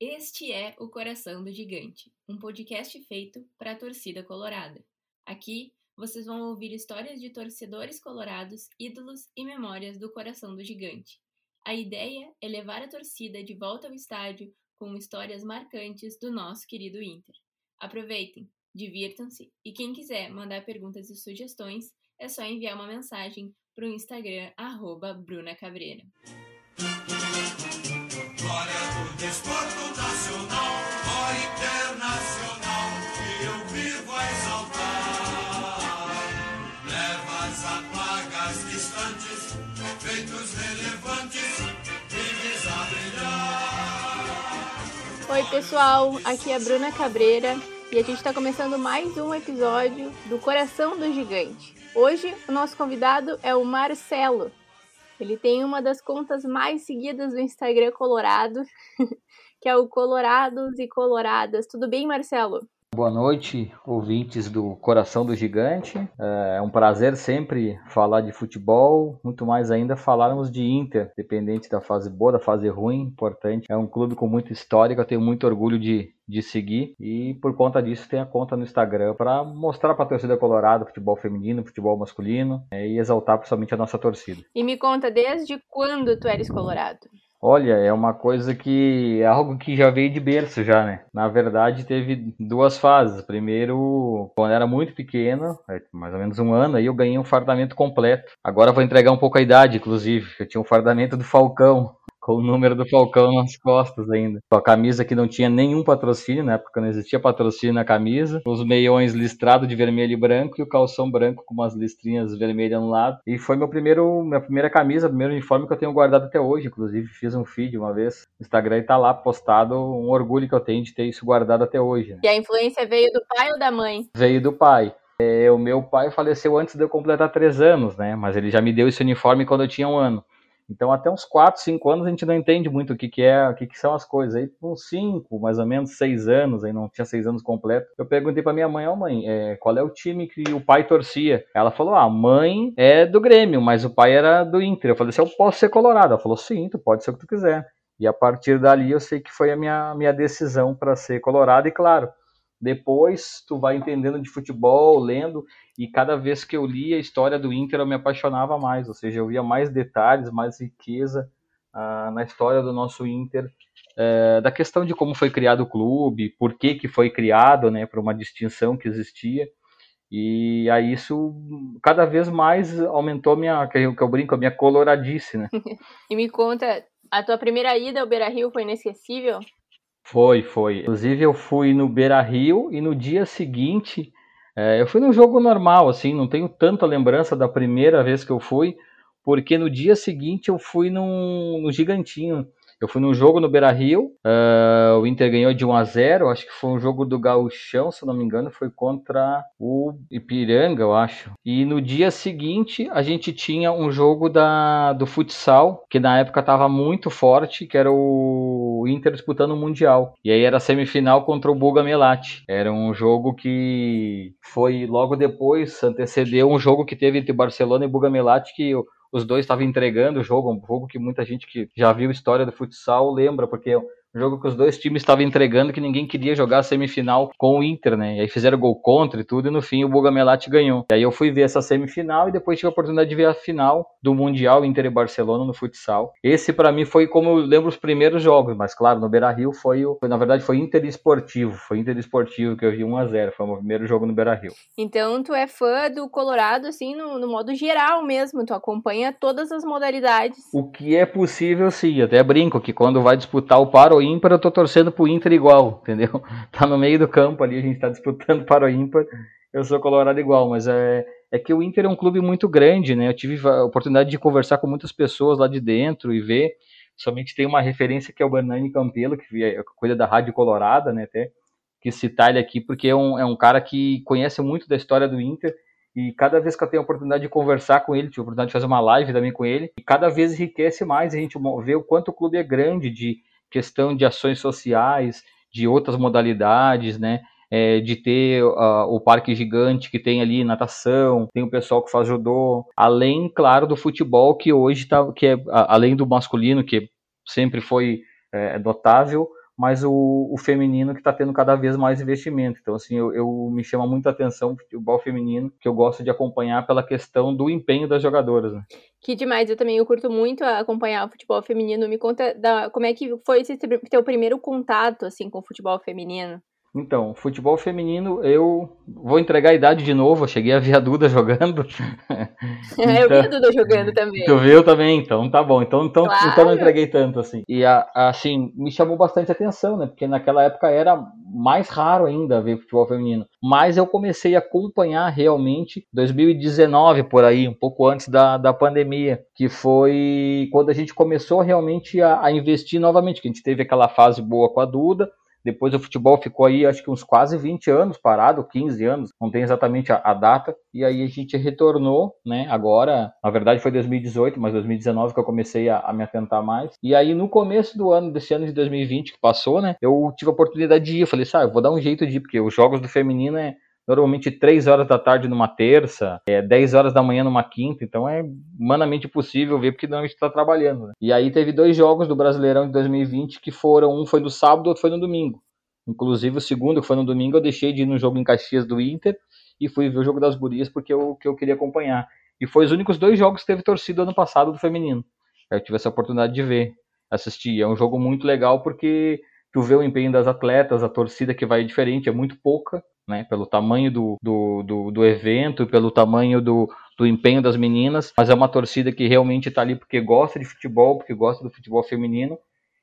Este é o Coração do Gigante, um podcast feito para a torcida colorada. Aqui vocês vão ouvir histórias de torcedores colorados, ídolos e memórias do coração do gigante. A ideia é levar a torcida de volta ao estádio com histórias marcantes do nosso querido Inter. Aproveitem, divirtam-se e quem quiser mandar perguntas e sugestões é só enviar uma mensagem para o Instagram arroba Bruna Cabreira. Glória do desporto nacional, internacional, que eu vivo a exaltar. Levas a plagas distantes, relevantes. Oi, pessoal, aqui é a Bruna Cabreira e a gente está começando mais um episódio do Coração do Gigante. Hoje, o nosso convidado é o Marcelo. Ele tem uma das contas mais seguidas do Instagram Colorado, que é o Colorados e Coloradas. Tudo bem, Marcelo? Boa noite, ouvintes do Coração do Gigante. É um prazer sempre falar de futebol, muito mais ainda falarmos de Inter, dependente da fase boa, da fase ruim, importante. É um clube com muita história, que eu tenho muito orgulho de, de seguir e por conta disso tem a conta no Instagram para mostrar para a torcida colorada futebol feminino, futebol masculino é, e exaltar principalmente a nossa torcida. E me conta, desde quando tu eres colorado? Olha, é uma coisa que é algo que já veio de berço já, né? Na verdade, teve duas fases. Primeiro, quando era muito pequeno, é, mais ou menos um ano, aí eu ganhei um fardamento completo. Agora vou entregar um pouco a idade, inclusive. Eu tinha um fardamento do Falcão com o número do Falcão nas costas ainda. Com a camisa que não tinha nenhum patrocínio, na época não existia patrocínio na camisa. Os meiões listrados de vermelho e branco e o calção branco com umas listrinhas vermelhas no lado. E foi meu primeiro, minha primeira camisa, primeiro uniforme que eu tenho guardado até hoje. Inclusive fiz um feed uma vez no Instagram e tá lá postado um orgulho que eu tenho de ter isso guardado até hoje. Né? E a influência veio do pai ou da mãe? Veio do pai. É, o meu pai faleceu antes de eu completar três anos, né? Mas ele já me deu esse uniforme quando eu tinha um ano. Então, até uns 4, 5 anos a gente não entende muito o que, que é, o que, que são as coisas. Aí, com 5, mais ou menos 6 anos, aí não tinha 6 anos completo, eu perguntei para minha mãe: Ó, oh, mãe, é, qual é o time que o pai torcia? Ela falou: Ah, mãe é do Grêmio, mas o pai era do Inter. Eu falei: Se eu posso ser colorado? Ela falou: Sim, tu pode ser o que tu quiser. E a partir dali eu sei que foi a minha, minha decisão para ser colorado, e claro. Depois tu vai entendendo de futebol, lendo, e cada vez que eu lia a história do Inter eu me apaixonava mais, ou seja, eu via mais detalhes, mais riqueza ah, na história do nosso Inter, é, da questão de como foi criado o clube, por que, que foi criado, né, para uma distinção que existia. E aí isso cada vez mais aumentou minha, que eu, que eu brinco, a minha coloradice, né? e me conta, a tua primeira ida ao Beira-Rio foi inesquecível? Foi, foi. Inclusive eu fui no Beira Rio e no dia seguinte é, eu fui num jogo normal, assim, não tenho tanta lembrança da primeira vez que eu fui, porque no dia seguinte eu fui num, no Gigantinho. Eu fui num jogo no Beira Rio, uh, o Inter ganhou de 1 a 0 acho que foi um jogo do Gauchão, se não me engano, foi contra o Ipiranga, eu acho. E no dia seguinte a gente tinha um jogo da, do futsal, que na época estava muito forte, que era o Inter disputando o Mundial. E aí era semifinal contra o Buga Melati. Era um jogo que foi logo depois, antecedeu um jogo que teve entre Barcelona e Buga Melati, que os dois estavam entregando o jogo, um jogo que muita gente que já viu história do futsal lembra, porque um jogo que os dois times estavam entregando que ninguém queria jogar a semifinal com o Inter, né? E aí fizeram gol contra e tudo, e no fim o Bogamelati ganhou. E aí eu fui ver essa semifinal e depois tive a oportunidade de ver a final do Mundial Inter e Barcelona no futsal. Esse para mim foi como eu lembro os primeiros jogos, mas claro, no Beira-Rio foi o, na verdade foi Inter Esportivo, foi Inter Esportivo que eu vi 1 a 0, foi o meu primeiro jogo no Beira-Rio. Então tu é fã do Colorado assim no, no modo geral mesmo, tu acompanha todas as modalidades. O que é possível sim, até brinco que quando vai disputar o Paro ímpar, eu tô torcendo pro Inter igual, entendeu? Tá no meio do campo ali, a gente tá disputando para o ímpar, eu sou colorado igual, mas é, é que o Inter é um clube muito grande, né? Eu tive a oportunidade de conversar com muitas pessoas lá de dentro e ver, somente tem uma referência que é o Bernani Campelo, que cuida da Rádio Colorada, né, até, que citar ele aqui, porque é um, é um cara que conhece muito da história do Inter, e cada vez que eu tenho a oportunidade de conversar com ele, tive a oportunidade de fazer uma live também com ele, e cada vez enriquece mais a gente vê o quanto o clube é grande, de questão de ações sociais, de outras modalidades, né? É, de ter uh, o parque gigante que tem ali natação, tem o pessoal que faz judô, além, claro, do futebol que hoje está, que é além do masculino que sempre foi é, mas o, o feminino que está tendo cada vez mais investimento. Então, assim, eu, eu me chama muita atenção o futebol feminino, que eu gosto de acompanhar pela questão do empenho das jogadoras. Né? Que demais, eu também eu curto muito acompanhar o futebol feminino. Me conta da, como é que foi esse teu primeiro contato assim com o futebol feminino? Então, futebol feminino, eu vou entregar a idade de novo. Eu cheguei a ver a Duda jogando. então, eu vi a Duda jogando também. Tu viu também? Então tá bom. Então, então, claro. então não entreguei tanto assim. E assim, me chamou bastante atenção, né? Porque naquela época era mais raro ainda ver futebol feminino. Mas eu comecei a acompanhar realmente 2019 por aí, um pouco antes da, da pandemia, que foi quando a gente começou realmente a, a investir novamente. Que a gente teve aquela fase boa com a Duda depois o futebol ficou aí, acho que uns quase 20 anos parado, 15 anos, não tem exatamente a, a, data. E aí a gente retornou, né? Agora, na verdade foi 2018, mas 2019 que eu comecei a, a me atentar mais. E aí no começo do ano, desse ano de 2020 que passou, né? Eu tive a oportunidade de ir. Eu falei, sabe, eu vou dar um jeito de ir, porque os jogos do feminino é normalmente 3 horas da tarde numa terça, é 10 horas da manhã numa quinta, então é humanamente possível ver porque não está trabalhando. Né? E aí teve dois jogos do Brasileirão de 2020 que foram, um foi no sábado, outro foi no domingo. Inclusive o segundo, que foi no domingo, eu deixei de ir no jogo em Caxias do Inter e fui ver o jogo das gurias porque eu, que eu queria acompanhar. E foi os únicos dois jogos que teve torcida ano passado do feminino. Eu tive essa oportunidade de ver, assistir. É um jogo muito legal porque tu vê o empenho das atletas, a torcida que vai diferente, é muito pouca, né, pelo tamanho do, do, do, do evento, pelo tamanho do, do empenho das meninas, mas é uma torcida que realmente está ali porque gosta de futebol, porque gosta do futebol feminino,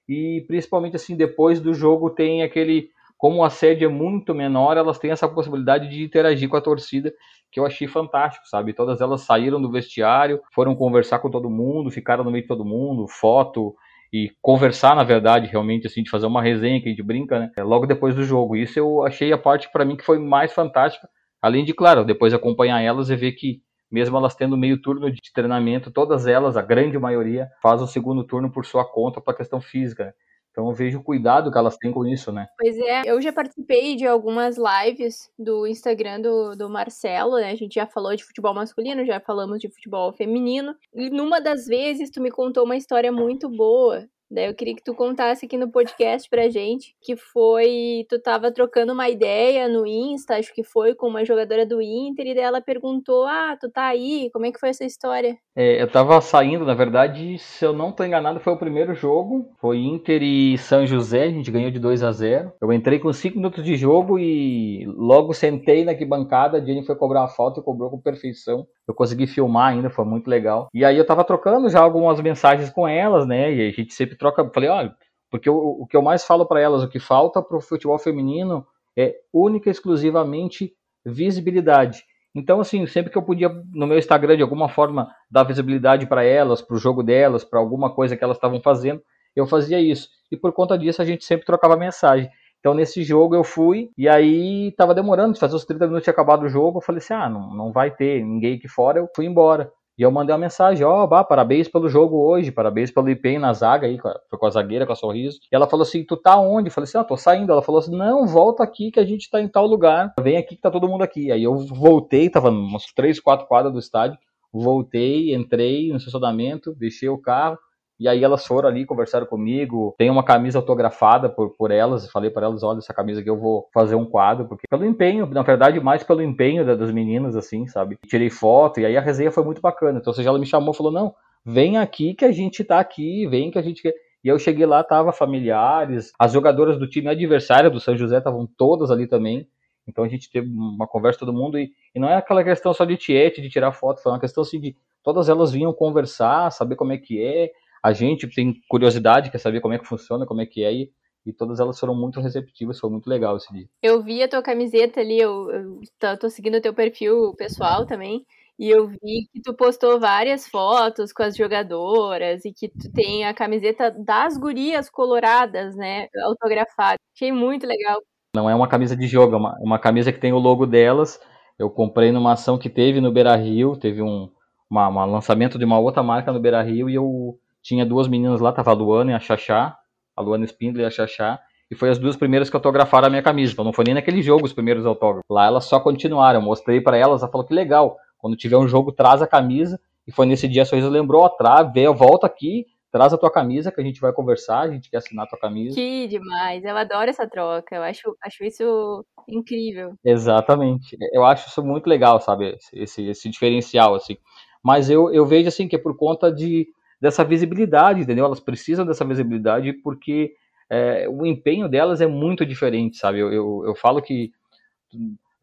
e principalmente assim, depois do jogo tem aquele, como a sede é muito menor, elas têm essa possibilidade de interagir com a torcida, que eu achei fantástico, sabe? Todas elas saíram do vestiário, foram conversar com todo mundo, ficaram no meio de todo mundo, foto, e conversar, na verdade, realmente, assim, de fazer uma resenha que a gente brinca, né? É, logo depois do jogo. Isso eu achei a parte para mim que foi mais fantástica. Além de, claro, depois acompanhar elas e ver que, mesmo elas tendo meio turno de treinamento, todas elas, a grande maioria, faz o segundo turno por sua conta para questão física. Então eu vejo o cuidado que elas têm com isso, né? Pois é, eu já participei de algumas lives do Instagram do, do Marcelo, né? A gente já falou de futebol masculino, já falamos de futebol feminino. E numa das vezes tu me contou uma história muito boa Daí eu queria que tu contasse aqui no podcast pra gente, que foi, tu tava trocando uma ideia no Insta, acho que foi com uma jogadora do Inter, e daí ela perguntou, ah, tu tá aí, como é que foi essa história? É, eu tava saindo, na verdade, se eu não tô enganado, foi o primeiro jogo, foi Inter e São José, a gente ganhou de 2 a 0 Eu entrei com 5 minutos de jogo e logo sentei na bancada, a Jenny foi cobrar a falta e cobrou com perfeição. Eu consegui filmar ainda, foi muito legal. E aí eu tava trocando já algumas mensagens com elas, né? E a gente sempre troca. Falei, olha, porque o, o que eu mais falo para elas, o que falta pro futebol feminino é única e exclusivamente visibilidade. Então, assim, sempre que eu podia no meu Instagram de alguma forma dar visibilidade para elas, para o jogo delas, para alguma coisa que elas estavam fazendo, eu fazia isso. E por conta disso a gente sempre trocava mensagem. Então nesse jogo eu fui e aí tava demorando, fazer os 30 minutos tinha acabado o jogo, eu falei assim, ah, não, não vai ter ninguém aqui fora, eu fui embora. E eu mandei uma mensagem, ó, oh, parabéns pelo jogo hoje, parabéns pelo IPEM na zaga aí, foi com a zagueira, com a sorriso. E ela falou assim, tu tá onde? Eu falei assim, ah, tô saindo. Ela falou assim, não, volta aqui que a gente tá em tal lugar, vem aqui que tá todo mundo aqui. Aí eu voltei, tava umas três, quatro quadras do estádio, voltei, entrei no estacionamento, deixei o carro, e aí elas foram ali, conversaram comigo. Tem uma camisa autografada por, por elas. Falei para elas, olha, essa camisa aqui eu vou fazer um quadro, porque pelo empenho, na verdade, mais pelo empenho das meninas, assim, sabe? Tirei foto e aí a resenha foi muito bacana. Então, ou seja, ela me chamou falou, não, vem aqui que a gente tá aqui, vem que a gente quer. E eu cheguei lá, tava familiares, as jogadoras do time adversário do São José estavam todas ali também. Então a gente teve uma conversa todo mundo e, e não é aquela questão só de tiete, de tirar foto, foi uma questão assim de todas elas vinham conversar, saber como é que é, a gente tem curiosidade, quer saber como é que funciona, como é que é, e, e todas elas foram muito receptivas, foi muito legal esse dia. Eu vi a tua camiseta ali, eu, eu tô, tô seguindo o teu perfil pessoal também, e eu vi que tu postou várias fotos com as jogadoras e que tu tem a camiseta das gurias coloradas, né, autografada. Achei muito legal. Não é uma camisa de jogo, é uma, uma camisa que tem o logo delas. Eu comprei numa ação que teve no Beira Rio, teve um uma, uma lançamento de uma outra marca no Beira Rio e eu tinha duas meninas lá, tava a Luana e a Xaxá, a Luana Spindler e a Xaxá, e foi as duas primeiras que autografaram a minha camisa. Então não foi nem naquele jogo os primeiros autógrafos. Lá elas só continuaram. Eu mostrei para elas, ela falou que legal. Quando tiver um jogo, traz a camisa. E foi nesse dia a Sorriso lembrou, veio, volta aqui, traz a tua camisa que a gente vai conversar, a gente quer assinar a tua camisa. Que demais, eu adoro essa troca, eu acho, acho isso incrível. Exatamente, eu acho isso muito legal, sabe, esse, esse diferencial, assim. Mas eu, eu vejo, assim, que é por conta de, dessa visibilidade, entendeu? Elas precisam dessa visibilidade porque é, o empenho delas é muito diferente, sabe? Eu, eu, eu falo que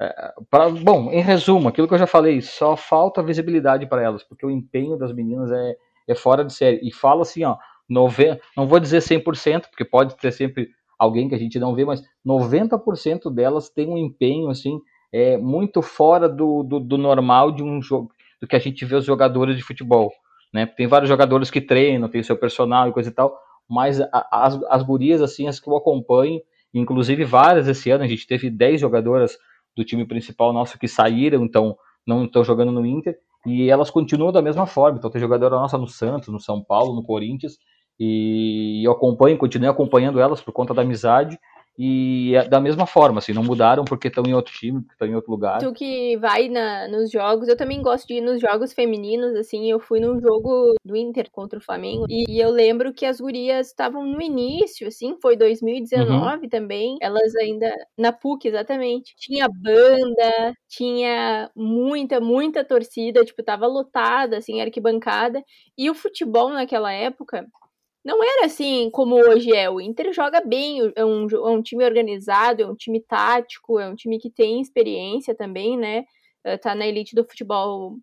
é, pra, bom, em resumo, aquilo que eu já falei, só falta visibilidade para elas, porque o empenho das meninas é, é fora de série. E falo assim, ó, 90, não vou dizer 100%, porque pode ter sempre alguém que a gente não vê, mas 90% delas tem um empenho assim é muito fora do, do, do, normal de um jogo, do que a gente vê os jogadores de futebol, né? Tem vários jogadores que treinam, tem seu personal e coisa e tal, mas as, as gurias assim, as que eu acompanho, inclusive várias esse ano, a gente teve 10 jogadoras do time principal nosso que saíram, então não estão jogando no Inter, e elas continuam da mesma forma. Então tem jogadora nossa no Santos, no São Paulo, no Corinthians, e eu acompanho, continuo acompanhando elas por conta da amizade, e é da mesma forma, assim, não mudaram porque estão em outro time, porque estão em outro lugar. Tu que vai na, nos jogos, eu também gosto de ir nos jogos femininos, assim, eu fui num jogo do Inter contra o Flamengo, e, e eu lembro que as gurias estavam no início, assim, foi 2019 uhum. também, elas ainda, na PUC, exatamente, tinha banda, tinha muita, muita torcida, tipo, tava lotada, assim, arquibancada, e o futebol naquela época não era assim como hoje é. O Inter joga bem, é um, é um time organizado, é um time tático, é um time que tem experiência também, né? Eh, tá na elite do futebol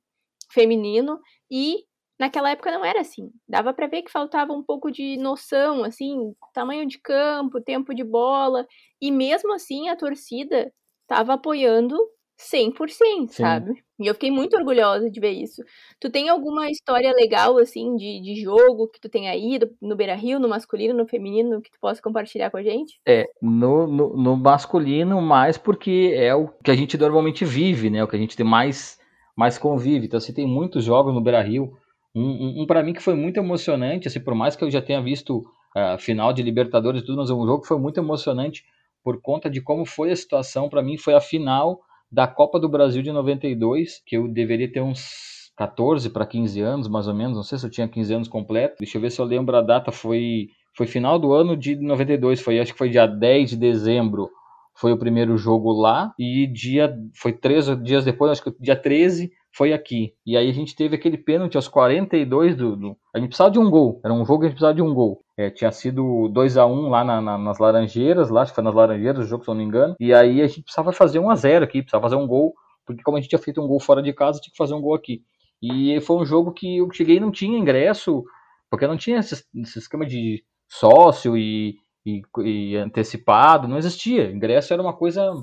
feminino e naquela época não era assim. Dava para ver que faltava um pouco de noção, assim, tamanho de campo, tempo de bola, e mesmo assim a torcida estava apoiando 100%, Sim. sabe? E eu fiquei muito orgulhosa de ver isso. Tu tem alguma história legal, assim, de, de jogo que tu tenha ido no Beira Rio, no masculino, no feminino, que tu possa compartilhar com a gente? É, no, no, no, masculino, mais porque é o que a gente normalmente vive, né? O que a gente tem mais, mais convive. Então, assim, tem muitos jogos no Beira Rio. Um, um, um para mim que foi muito emocionante, assim, por mais que eu já tenha visto a uh, final de Libertadores e tudo, mas um jogo que foi muito emocionante por conta de como foi a situação. Para mim, foi a final da Copa do Brasil de 92, que eu deveria ter uns 14 para 15 anos, mais ou menos, não sei se eu tinha 15 anos completo. Deixa eu ver se eu lembro a data, foi foi final do ano de 92, foi acho que foi dia 10 de dezembro. Foi o primeiro jogo lá e dia foi três dias depois, acho que dia 13 foi aqui. E aí a gente teve aquele pênalti aos 42 do, do, A gente precisava de um gol. Era um jogo que a gente precisava de um gol. É, tinha sido 2 a 1 lá na, na, nas Laranjeiras, lá, acho que foi nas Laranjeiras o jogo, se eu não me engano. E aí a gente precisava fazer 1 a 0 aqui, precisava fazer um gol, porque como a gente tinha feito um gol fora de casa, tinha que fazer um gol aqui. E foi um jogo que eu cheguei e não tinha ingresso, porque não tinha esse, esse esquema de sócio e, e, e antecipado, não existia. Ingresso era uma coisa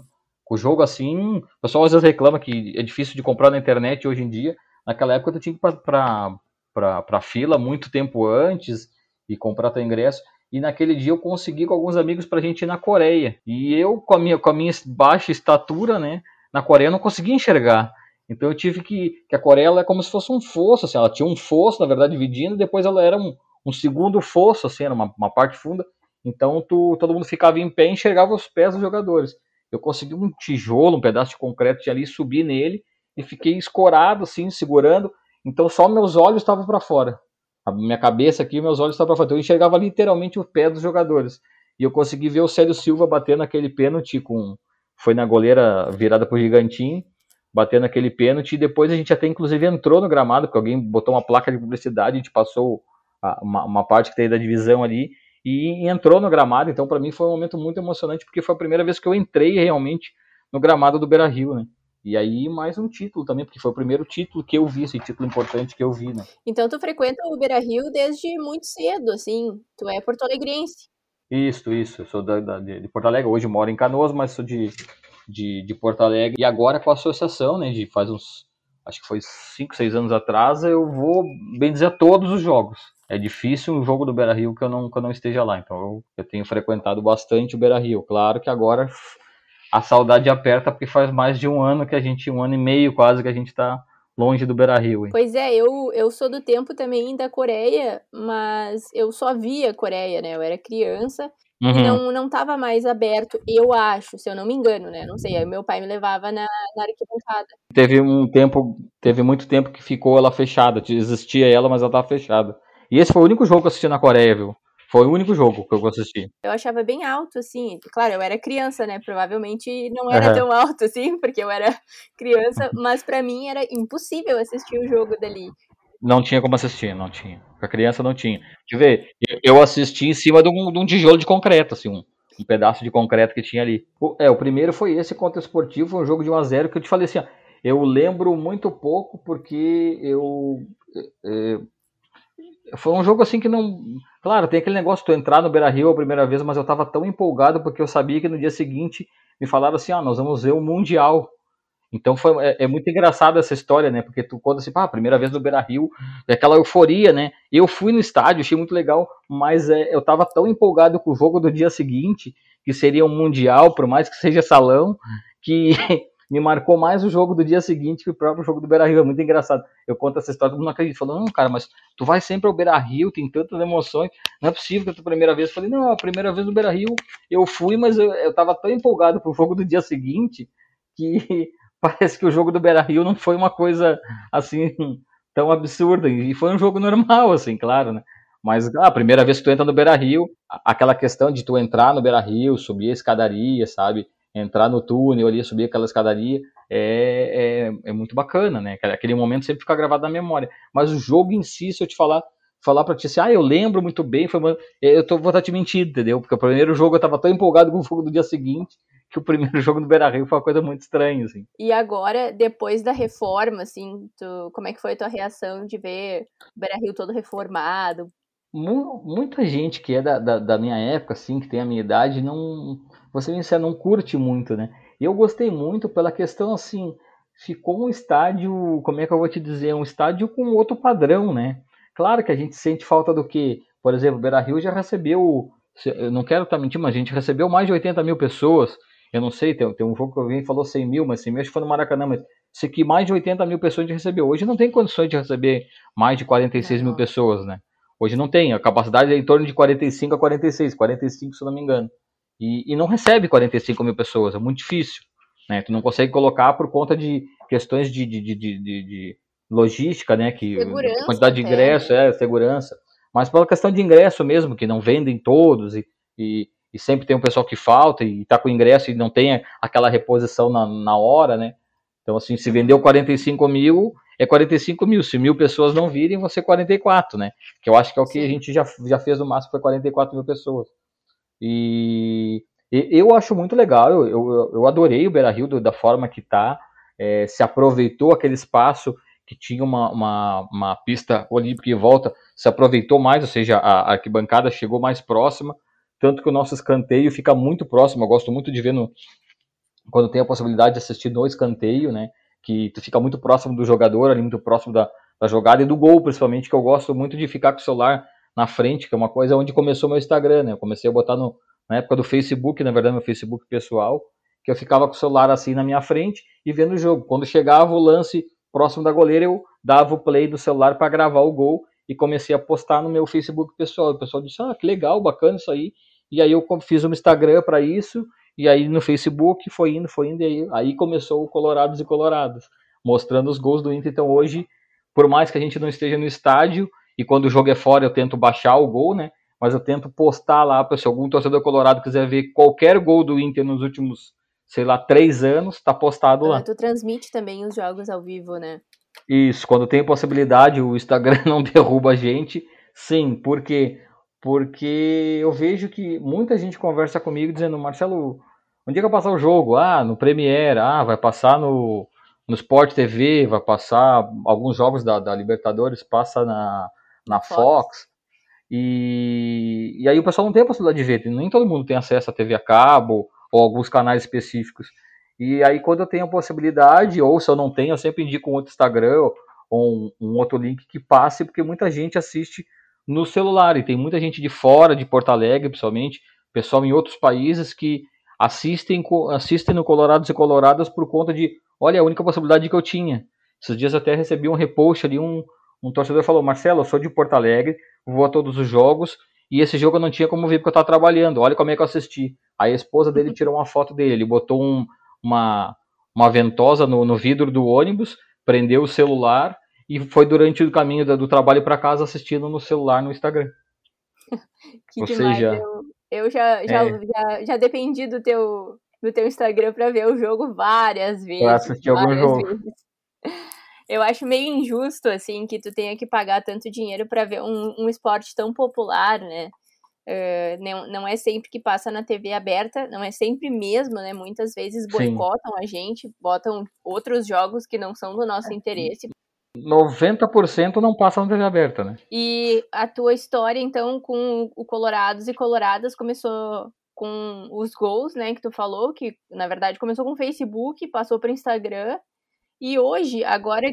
o jogo assim, o pessoal às vezes reclama que é difícil de comprar na internet hoje em dia. Naquela época tu tinha que ir para para fila muito tempo antes e comprar teu ingresso. E naquele dia eu consegui com alguns amigos para a gente ir na Coreia. E eu, com a, minha, com a minha baixa estatura, né, na Coreia eu não conseguia enxergar. Então eu tive que. que a Coreia é como se fosse um fosso, assim, ela tinha um fosso, na verdade, dividindo, depois ela era um, um segundo fosso, assim, era uma, uma parte funda. Então tu, todo mundo ficava em pé e enxergava os pés dos jogadores eu consegui um tijolo, um pedaço de concreto de ali, subi nele e fiquei escorado assim, segurando. Então só meus olhos estavam para fora. A minha cabeça aqui, meus olhos estavam para fora. Então eu enxergava literalmente o pé dos jogadores. E eu consegui ver o Célio Silva batendo aquele pênalti com foi na goleira virada pro Gigantinho, batendo aquele pênalti e depois a gente até inclusive entrou no gramado, porque alguém botou uma placa de publicidade, a gente passou a, uma, uma parte que tem da divisão ali e entrou no gramado. Então, para mim, foi um momento muito emocionante, porque foi a primeira vez que eu entrei realmente no gramado do Beira Rio, né? E aí, mais um título também, porque foi o primeiro título que eu vi, esse título importante que eu vi, né? Então, tu frequenta o Beira Rio desde muito cedo, assim. Tu é porto-alegrense. Isso, isso. Eu sou da, da, de Porto Alegre. Hoje moro em Canoas, mas sou de, de, de Porto Alegre. E agora com a associação, né? De faz uns. Acho que foi 5, 6 anos atrás, eu vou, bem dizer, a todos os jogos é difícil um jogo do Beira Rio que eu não, que eu não esteja lá. Então eu, eu tenho frequentado bastante o Beira Rio. Claro que agora a saudade aperta porque faz mais de um ano que a gente, um ano e meio quase que a gente está longe do Beira Rio. Pois é, eu, eu sou do tempo também da Coreia, mas eu só via Coreia, né? Eu era criança uhum. e não, não tava mais aberto, eu acho, se eu não me engano, né? Não sei, aí meu pai me levava na, na arquibancada. Teve um tempo, teve muito tempo que ficou ela fechada, existia ela, mas ela tava fechada. E esse foi o único jogo que eu assisti na Coreia, viu? Foi o único jogo que eu assisti. Eu achava bem alto, assim. Claro, eu era criança, né? Provavelmente não era uhum. tão alto assim, porque eu era criança, mas para mim era impossível assistir o jogo dali. Não tinha como assistir, não tinha. A criança não tinha. Deixa eu ver, eu assisti em cima de um, de um tijolo de concreto, assim, um, um, pedaço de concreto que tinha ali. O, é, o primeiro foi esse contra o esportivo, foi um jogo de 1x0 que eu te falei assim, ó, eu lembro muito pouco porque eu. É, foi um jogo assim que não. Claro, tem aquele negócio de tu entrar no Beira Rio a primeira vez, mas eu tava tão empolgado porque eu sabia que no dia seguinte me falaram assim: ah, nós vamos ver o Mundial. Então foi, é, é muito engraçado essa história, né? Porque tu conta assim, ah, primeira vez no Beira Rio, é aquela euforia, né? Eu fui no estádio, achei muito legal, mas é, eu tava tão empolgado com o jogo do dia seguinte, que seria um Mundial, por mais que seja salão, que me marcou mais o jogo do dia seguinte que o próprio jogo do Beira Rio. É muito engraçado. Eu conto essa história, todo mundo não acredita. Falou, não, cara, mas tu vai sempre ao Beira Rio, tem tantas emoções. Não é possível que a tua primeira vez. Eu falei, não, a primeira vez no Beira Rio eu fui, mas eu, eu tava tão empolgado pro jogo do dia seguinte que parece que o jogo do Beira Rio não foi uma coisa assim tão absurda. E foi um jogo normal, assim, claro, né? Mas ah, a primeira vez que tu entra no Beira Rio, aquela questão de tu entrar no Beira Rio, subir a escadaria, sabe? Entrar no túnel ali, subir aquela escadaria, é, é, é, muito bacana, né? Aquele momento sempre fica gravado na memória. Mas o jogo em si, se eu te falar, falar pra ti assim, ah, eu lembro muito bem, foi uma... eu tô, vou estar te mentindo, entendeu? Porque o primeiro jogo eu tava tão empolgado com o jogo do dia seguinte, que o primeiro jogo do Beira Rio foi uma coisa muito estranha, assim. E agora, depois da reforma, assim, tu, como é que foi a tua reação de ver o Beira Rio todo reformado? Muita gente que é da, da, da minha época, assim, que tem a minha idade, não você não curte muito, né? Eu gostei muito pela questão assim, ficou um estádio, como é que eu vou te dizer, um estádio com outro padrão, né? Claro que a gente sente falta do que, por exemplo, o Beira Rio já recebeu, eu não quero estar mentindo, mas a gente recebeu mais de 80 mil pessoas. Eu não sei, tem, tem um jogo que eu vi e falou 100 mil, mas 100 mil acho que foi no Maracanã, mas isso aqui mais de 80 mil pessoas a gente recebeu. Hoje não tem condições de receber mais de 46 não. mil pessoas, né? Hoje não tem, a capacidade é em torno de 45 a 46, 45 se eu não me engano e, e não recebe 45 mil pessoas, é muito difícil. Né? Tu não consegue colocar por conta de questões de, de, de, de, logística, né? Que, segurança quantidade de ingresso, é, segurança. Mas pela questão de ingresso mesmo, que não vendem todos e, e, e sempre tem um pessoal que falta e está com ingresso e não tem aquela reposição na, na hora, né? Então, assim, se vendeu 45 mil, é 45 mil. Se mil pessoas não virem, vão ser 44, né? Que eu acho que é o que a gente já, já fez no máximo, foi 44 mil pessoas. E, eu acho muito legal, eu, eu, eu adorei o Beira Rio da forma que está, é, se aproveitou aquele espaço que tinha uma, uma, uma, pista olímpica em volta, se aproveitou mais, ou seja, a, arquibancada chegou mais próxima, tanto que o nosso escanteio fica muito próximo, eu gosto muito de ver no, quando tem a possibilidade de assistir no escanteio, né, que tu fica muito próximo do jogador, ali muito próximo da, da jogada e do gol, principalmente, que eu gosto muito de ficar com o celular na frente, que é uma coisa onde começou meu Instagram, né? Eu comecei a botar no, na época do Facebook, na verdade, meu Facebook pessoal, que eu ficava com o celular assim na minha frente e vendo o jogo. Quando chegava o lance próximo da goleira, eu dava o play do celular para gravar o gol e comecei a postar no meu Facebook pessoal. O pessoal disse: "Ah, que legal, bacana isso aí". E aí eu fiz um Instagram para isso e aí no Facebook foi indo, foi indo e aí, aí começou o Colorados e Colorados, mostrando os gols do Inter. Então hoje, por mais que a gente não esteja no estádio, e quando o jogo é fora eu tento baixar o gol, né? Mas eu tento postar lá para se algum torcedor colorado quiser ver qualquer gol do Inter nos últimos, sei lá, três anos, tá postado lá. Ah, tu transmite também os jogos ao vivo, né? Isso, quando tem possibilidade, o Instagram não derruba a gente. Sim, porque porque eu vejo que muita gente conversa comigo dizendo, Marcelo, onde é que vai passar o jogo? Ah, no Premiere, ah, vai passar no, no Sport TV, vai passar alguns jogos da, da Libertadores, passa na, na Fox. Fox. E, e aí o pessoal não tem a possibilidade de ver, nem todo mundo tem acesso à TV a cabo ou alguns canais específicos. E aí quando eu tenho a possibilidade, ou se eu não tenho, eu sempre indico um outro Instagram ou um, um outro link que passe, porque muita gente assiste no celular e tem muita gente de fora de Porto Alegre, principalmente, pessoal em outros países que assistem, assistem no Colorados e Coloradas por conta de, olha, a única possibilidade que eu tinha. Esses dias até recebi um repost ali, um, um torcedor falou, Marcelo, eu sou de Porto Alegre, vou a todos os jogos, e esse jogo eu não tinha como ver porque eu estava trabalhando, olha como é que eu assisti. Aí a esposa dele tirou uma foto dele, ele botou um, uma, uma ventosa no, no vidro do ônibus, prendeu o celular e foi durante o caminho do, do trabalho para casa assistindo no celular no Instagram. que Ou demais. Seja, eu, eu já, já, é... já, já dependi do teu, do teu Instagram para ver o jogo várias vezes. Pra assistir algum jogo. Vezes. Eu acho meio injusto, assim, que tu tenha que pagar tanto dinheiro para ver um, um esporte tão popular, né? Uh, não, não é sempre que passa na TV aberta, não é sempre mesmo, né? Muitas vezes boicotam Sim. a gente, botam outros jogos que não são do nosso é. interesse. 90% não passa na TV aberta, né? E a tua história, então, com o Colorados e Coloradas começou com os gols, né, que tu falou, que na verdade começou com o Facebook, passou para Instagram, e hoje, agora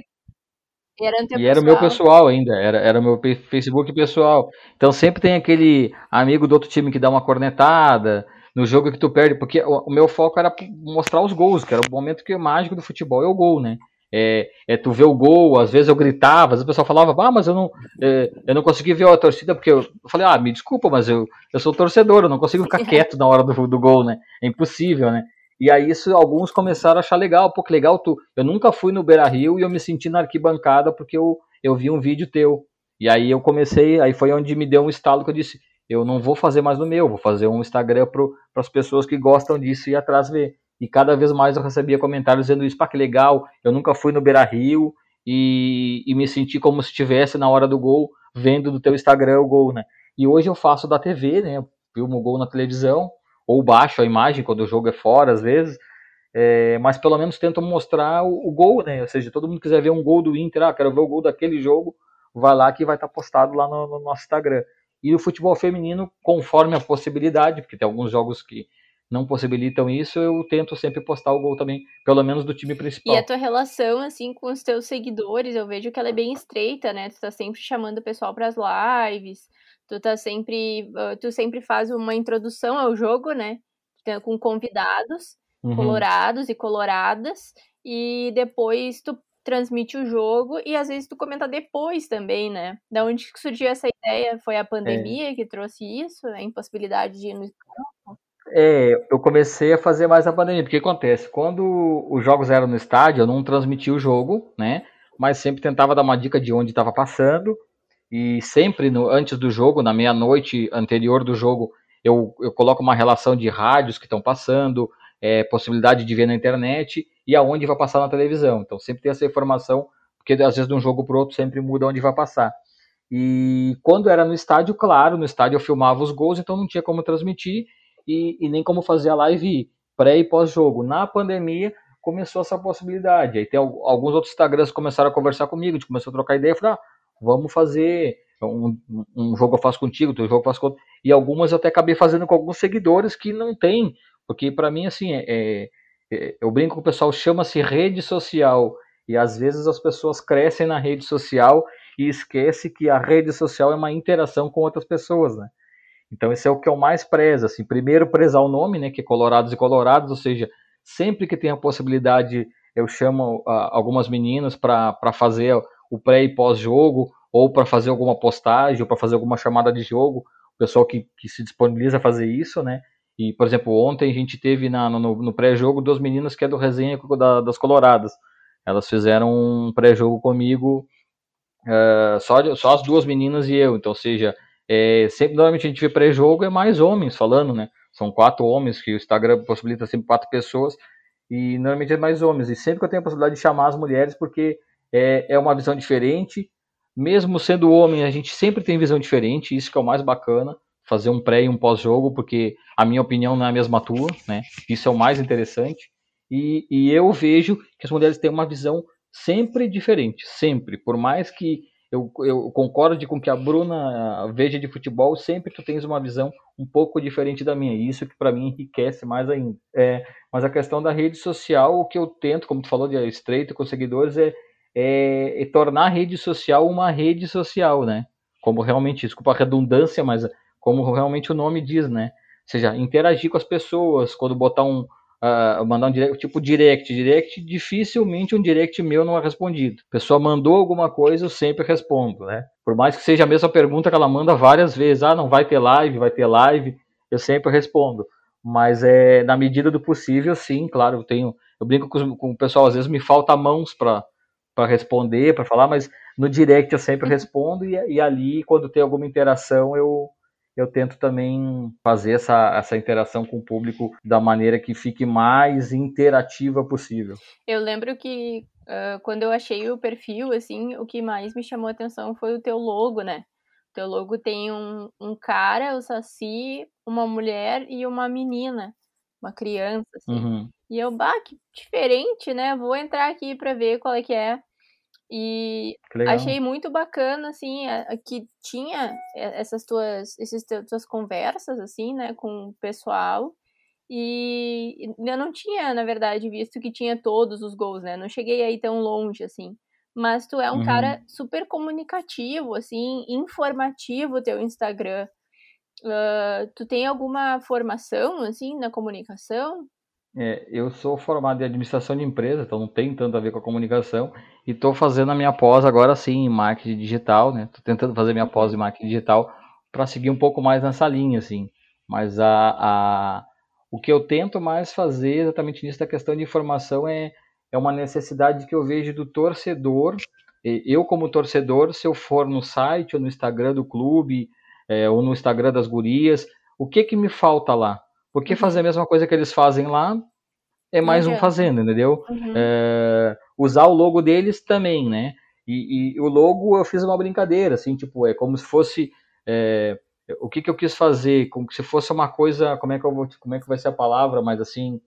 era e era o meu pessoal ainda, era, era o meu Facebook pessoal. Então sempre tem aquele amigo do outro time que dá uma cornetada no jogo que tu perde, porque o, o meu foco era mostrar os gols, que era o momento que é mágico do futebol é o gol, né? É, é, tu ver o gol, às vezes eu gritava, às vezes o pessoal falava, ah, mas eu não, é, eu não consegui ver a torcida, porque eu, eu, falei, ah, me desculpa, mas eu, eu sou torcedor, eu não consigo ficar quieto na hora do, do gol, né? É impossível, né? E aí isso alguns começaram a achar legal, pô, que legal tu. Eu nunca fui no Beira Rio e eu me senti na arquibancada porque eu, eu vi um vídeo teu. E aí eu comecei, aí foi onde me deu um estalo que eu disse, eu não vou fazer mais no meu, vou fazer um Instagram para as pessoas que gostam disso e ir atrás ver. E cada vez mais eu recebia comentários dizendo isso, pá, que legal, eu nunca fui no Beira Rio e, e me senti como se estivesse na hora do gol, vendo do teu Instagram o gol, né? E hoje eu faço da TV, né? Filmo o gol na televisão, ou baixo a imagem quando o jogo é fora, às vezes, é, mas pelo menos tentam mostrar o, o, gol, né? Ou seja, todo mundo quiser ver um gol do Inter, ah, quero ver o gol daquele jogo, vai lá que vai estar postado lá no, no nosso Instagram. E o futebol feminino, conforme a possibilidade, porque tem alguns jogos que não possibilitam isso, eu tento sempre postar o gol também, pelo menos do time principal. E a tua relação, assim, com os teus seguidores, eu vejo que ela é bem estreita, né? Tu tá sempre chamando o pessoal para as lives, tu tá sempre, ah, tu sempre faz uma introdução ao jogo, né? Com convidados uhum. colorados e coloradas e depois tu transmite o jogo e às vezes tu comenta depois também, né? Da onde surgiu essa ideia? Foi a pandemia é. que trouxe isso, a impossibilidade de ir no campo? É, eu comecei a fazer mais a pandemia, porque acontece, quando os jogos eram no estádio, eu não transmitia o jogo, né? Mas sempre tentava dar uma dica de onde estava passando e sempre no, antes do jogo, na meia-noite anterior do jogo, eu, eu coloco uma relação de rádios que estão passando, é, possibilidade de ver na internet e aonde vai passar na televisão. Então sempre tem essa informação, porque às vezes de um jogo para outro sempre muda onde vai passar. E quando era no estádio, claro, no estádio eu filmava os gols, então não tinha como transmitir e, e nem como fazer a live pré e pós-jogo. Na pandemia começou essa possibilidade. Aí tem alguns outros Instagrams que começaram a conversar comigo, a gente começou a trocar ideia, eu falei, ah, vamos fazer um, um, jogo eu faço contigo, outro jogo eu faço outro. E algumas eu até acabei fazendo com alguns seguidores que não tem, porque para mim, assim, é, é, é, eu brinco com o pessoal, chama-se rede social, e às vezes as pessoas crescem na rede social e esquece que a rede social é uma interação com outras pessoas, né? Então esse é o que eu mais prezo, assim, primeiro prezar o nome, né, que é Colorados e Colorados, ou seja, sempre que tem a possibilidade eu chamo uh, algumas meninas para fazer o pré e pós-jogo, ou para fazer alguma postagem, ou para fazer alguma chamada de jogo, o pessoal que, que se disponibiliza a fazer isso, né? E, por exemplo, ontem a gente teve na, no, no pré-jogo duas meninas que é do resenha da, das Coloradas. Elas fizeram um pré-jogo comigo, uh, só, só as duas meninas e eu. Então, ou seja, é, sempre normalmente a gente vê pré-jogo é mais homens falando, né? São quatro homens que o Instagram possibilita sempre quatro pessoas e normalmente é mais homens. E sempre que eu tenho a possibilidade de chamar as mulheres porque é, é uma visão diferente. Mesmo sendo homem, a gente sempre tem visão diferente. Isso que é o mais bacana. Fazer um pré e um pós-jogo, porque a minha opinião não é a mesma tua, né? Isso é o mais interessante. E, e eu vejo que as mulheres têm uma visão sempre diferente, sempre. Por mais que eu, eu concordo com que a Bruna veja de futebol, sempre tu tens uma visão um pouco diferente da minha. E isso que para mim enriquece mais ainda. É, mas a questão da rede social, o que eu tento, como tu falou de estreito com seguidores, é, é, é tornar a rede social uma rede social, né? Como realmente, desculpa a redundância, mas como realmente o nome diz, né? Ou seja, interagir com as pessoas, quando botar um, uh, mandar um direct, tipo direct. Direct, dificilmente um direct meu não é respondido. A pessoa mandou alguma coisa, eu sempre respondo, né? Por mais que seja a mesma pergunta que ela manda várias vezes, ah, não vai ter live, vai ter live, eu sempre respondo. Mas é na medida do possível, sim, claro, eu tenho. Eu brinco com, com o pessoal, às vezes me falta mãos para para responder, para falar, mas no direct eu sempre respondo e, e ali, quando tem alguma interação, eu, eu tento também fazer essa, essa interação com o público da maneira que fique mais interativa possível. Eu lembro que uh, quando eu achei o perfil, assim, o que mais me chamou a atenção foi o teu logo, né? O teu logo tem um, um cara, o Saci, uma mulher e uma menina, uma criança, assim. Uhum. E eu, bah, que diferente, né? Vou entrar aqui para ver qual é que é. E achei muito bacana, assim, que tinha essas tuas, esses tuas conversas, assim, né, com o pessoal. E eu não tinha, na verdade, visto que tinha todos os gols, né? Não cheguei aí tão longe, assim. Mas tu é um uhum. cara super comunicativo, assim, informativo o teu Instagram. Uh, tu tem alguma formação, assim, na comunicação? É, eu sou formado em administração de empresa, então não tem tanto a ver com a comunicação. E estou fazendo a minha pós agora sim em marketing digital, né? Estou tentando fazer minha pós em marketing digital para seguir um pouco mais nessa linha, assim. Mas a, a, o que eu tento mais fazer exatamente nisso da questão de informação é, é uma necessidade que eu vejo do torcedor. Eu, como torcedor, se eu for no site ou no Instagram do clube, é, ou no Instagram das gurias, o que que me falta lá? Porque uhum. fazer a mesma coisa que eles fazem lá é mais um fazendo, entendeu? Uhum. É, usar o logo deles também, né? E, e, o logo eu fiz uma brincadeira, assim, tipo, é como se fosse é, o que, que eu quis fazer, como se fosse uma coisa, como é que eu vou, como é que vai ser a palavra, mas assim,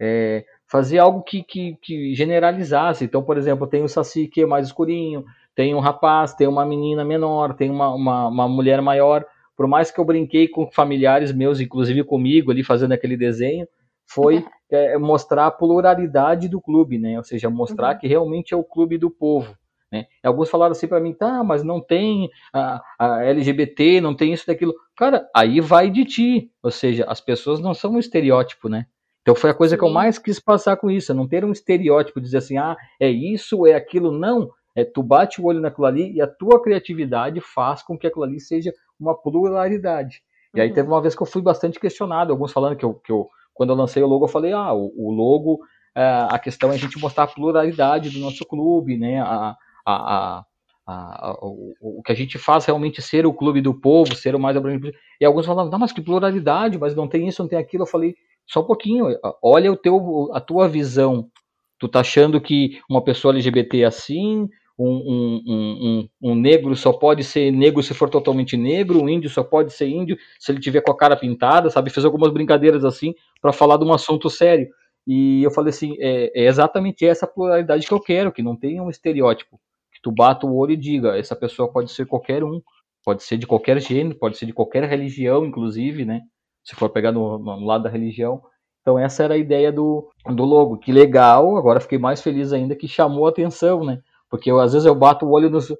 é, fazer algo que, que, que, generalizasse. Então, por exemplo, tem o Saci que é mais escurinho, tem um rapaz, tem uma menina menor, tem uma, uma, uma mulher maior. Por mais que eu brinquei com familiares meus, inclusive comigo ali fazendo aquele desenho, foi é, mostrar a pluralidade do clube, né? Ou seja, mostrar uhum. que realmente é o clube do povo. Né? Alguns falaram assim para mim, tá, mas não tem a, a, LGBT, não tem isso daquilo. Cara, aí vai de ti. Ou seja, as pessoas não são um estereótipo, né? Então foi a coisa Sim. que eu mais quis passar com isso, não ter um estereótipo, dizer assim, ah, é isso, é aquilo. Não, é tu bate o olho naquilo ali e a tua criatividade faz com que aquilo ali seja uma pluralidade. E aí uhum. teve uma vez que eu fui bastante questionado, alguns falando que eu, que eu quando eu lancei o logo, eu falei, ah, o, o logo, é, a questão é a gente mostrar a pluralidade do nosso clube, né, a, a, a, o, o, que a gente faz realmente ser o clube do povo, ser o mais abrangente. E alguns falavam, não, mas que pluralidade, mas não tem isso, não tem aquilo. Eu falei, só um pouquinho, olha o teu, a tua visão. Tu tá achando que uma pessoa LGBT é assim, um, um, um, um, negro só pode ser negro se for totalmente negro, um índio só pode ser índio se ele tiver com a cara pintada, sabe? Fez algumas brincadeiras assim para falar de um assunto sério. E eu falei assim, é, é, exatamente essa pluralidade que eu quero, que não tenha um estereótipo, que tu bata o olho e diga, essa pessoa pode ser qualquer um, pode ser de qualquer gênero, pode ser de qualquer religião, inclusive, né? Se for pegar no, no lado da religião. Então essa era a ideia do, do logo. Que legal, agora fiquei mais feliz ainda que chamou a atenção, né? Porque eu, às vezes eu bato o olho nos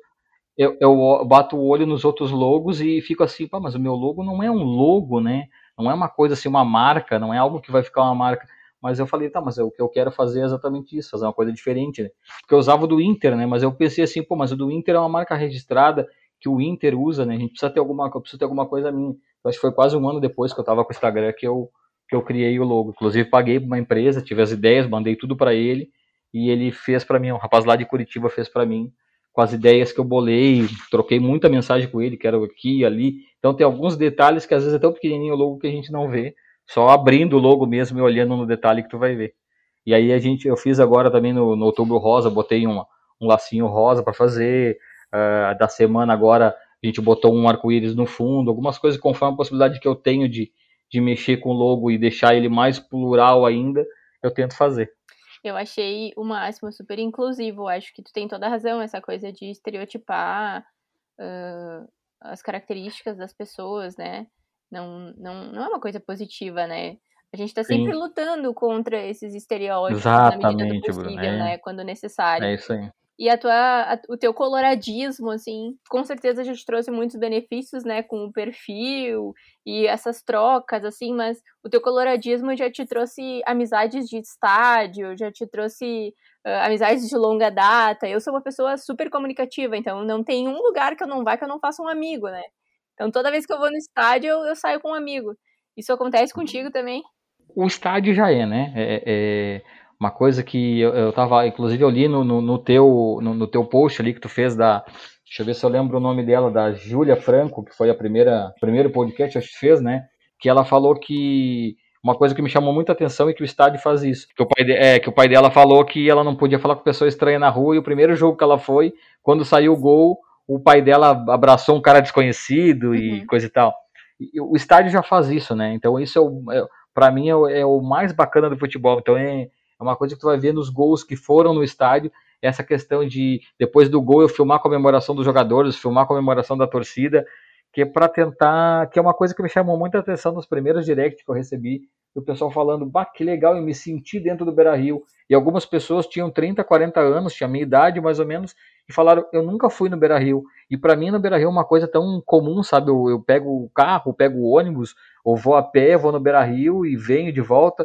eu, eu bato o olho nos outros logos e fico assim, mas o meu logo não é um logo, né? Não é uma coisa assim, uma marca, não é algo que vai ficar uma marca. Mas eu falei, tá, mas o que eu quero fazer é exatamente isso, fazer uma coisa diferente, né? Porque eu usava o do Inter, né? Mas eu pensei assim, pô, mas o do Inter é uma marca registrada que o Inter usa, né? A gente precisa ter alguma, precisa ter alguma coisa minha. Eu acho que foi quase um ano depois que eu tava com o Instagram que eu, que eu criei o logo. Inclusive paguei para uma empresa, tive as ideias, mandei tudo para ele e ele fez para mim, um rapaz lá de Curitiba fez para mim com as ideias que eu bolei, troquei muita mensagem com ele, quero aqui e ali. Então tem alguns detalhes que às vezes é tão pequenininho o logo que a gente não vê, só abrindo o logo mesmo e olhando no detalhe que tu vai ver. E aí a gente, eu fiz agora também no, no Outubro Rosa, botei uma, um lacinho rosa para fazer. Uh, da semana agora a gente botou um arco-íris no fundo, algumas coisas conforme a possibilidade que eu tenho de, de mexer com o logo e deixar ele mais plural ainda, eu tento fazer. Eu achei o máximo super inclusivo. Acho que tu tem toda a razão, essa coisa de estereotipar uh, as características das pessoas, né? Não, não, não é uma coisa positiva, né? A gente tá sempre Sim. lutando contra esses estereótipos Exatamente, na medida do possível, Bruno, é. né? Quando necessário. É isso aí. E a tua, a, o teu coloradismo, assim, com certeza já te trouxe muitos benefícios, né, com o perfil e essas trocas, assim, mas o teu coloradismo já te trouxe amizades de estádio, já te trouxe uh, amizades de longa data. Eu sou uma pessoa super comunicativa, então não tem um lugar que eu não vá que eu não faça um amigo, né? Então toda vez que eu vou no estádio, eu, eu saio com um amigo. Isso acontece contigo também? O estádio já é, né? É, é uma coisa que eu, eu tava, inclusive eu li no, no, no teu, no, no, teu post ali que tu fez da, deixa eu ver se eu lembro o nome dela, da Júlia Franco, que foi a primeira, primeiro podcast que fez, né, que ela falou que uma coisa que me chamou muita atenção é que o estádio faz isso. Que o pai, de, é, que o pai dela falou que ela não podia falar com pessoa estranha na rua e o primeiro jogo que ela foi, quando saiu o gol, o pai dela abraçou um cara desconhecido e uhum. coisa e tal. E, o estádio já faz isso, né? Então isso é, o, é para mim é o, é o, mais bacana do futebol. Então é, é uma coisa que tu vai ver nos gols que foram no estádio, essa questão de depois do gol eu filmar a comemoração dos jogadores, filmar a comemoração da torcida, que é para tentar, que é uma coisa que me chamou muita atenção nos primeiros directs que eu recebi, do pessoal falando, bah, que legal, eu me senti dentro do Beira Rio. E algumas pessoas tinham 30, 40 anos, tinha a minha idade mais ou menos, e falaram, eu nunca fui no Beira Rio. E para mim no Beira Rio é uma coisa tão comum, sabe? Eu, eu pego o carro, pego o ônibus, ou vou a pé, vou no Beira Rio e venho de volta.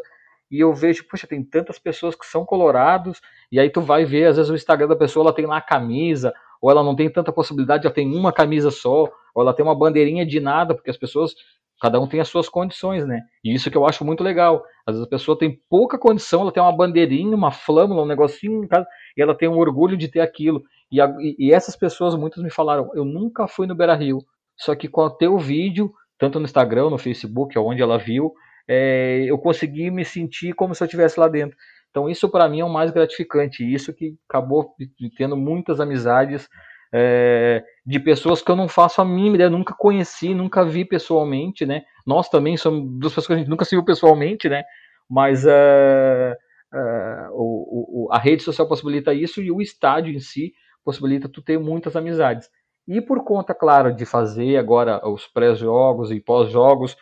E eu vejo, poxa, tem tantas pessoas que são colorados, e aí tu vai ver, às vezes o Instagram da pessoa, ela tem lá a camisa, ou ela não tem tanta possibilidade, ela tem uma camisa só, ou ela tem uma bandeirinha de nada, porque as pessoas, cada um tem as suas condições, né? E isso que eu acho muito legal. Às vezes a pessoa tem pouca condição, ela tem uma bandeirinha, uma flâmula, um negocinho em casa, e ela tem um orgulho de ter aquilo. E, a, e essas pessoas, muitas me falaram, eu nunca fui no Beira Rio, só que com o teu vídeo, tanto no Instagram, no Facebook, onde ela viu, é, eu consegui me sentir como se eu estivesse lá dentro. Então isso para mim é o mais gratificante, isso que acabou tendo muitas amizades é, de pessoas que eu não faço a mínima ideia, nunca conheci, nunca vi pessoalmente, né? Nós também somos duas pessoas que a gente nunca se viu pessoalmente, né? Mas é, é, o, o, a rede social possibilita isso e o estádio em si possibilita tu ter muitas amizades. E por conta, claro, de fazer agora os pré-jogos e pós-jogos,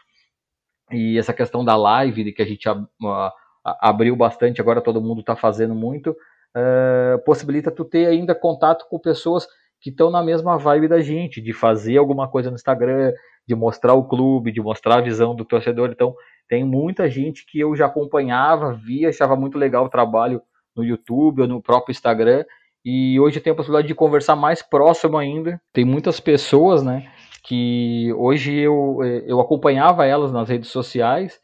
e essa questão da live, que a gente abriu bastante, agora todo mundo está fazendo muito, é, possibilita tu ter ainda contato com pessoas que estão na mesma vibe da gente, de fazer alguma coisa no Instagram, de mostrar o clube, de mostrar a visão do torcedor. Então, tem muita gente que eu já acompanhava, via, achava muito legal o trabalho no YouTube ou no próprio Instagram. E hoje tem a possibilidade de conversar mais próximo ainda. Tem muitas pessoas, né, que hoje eu, eu acompanhava elas nas redes sociais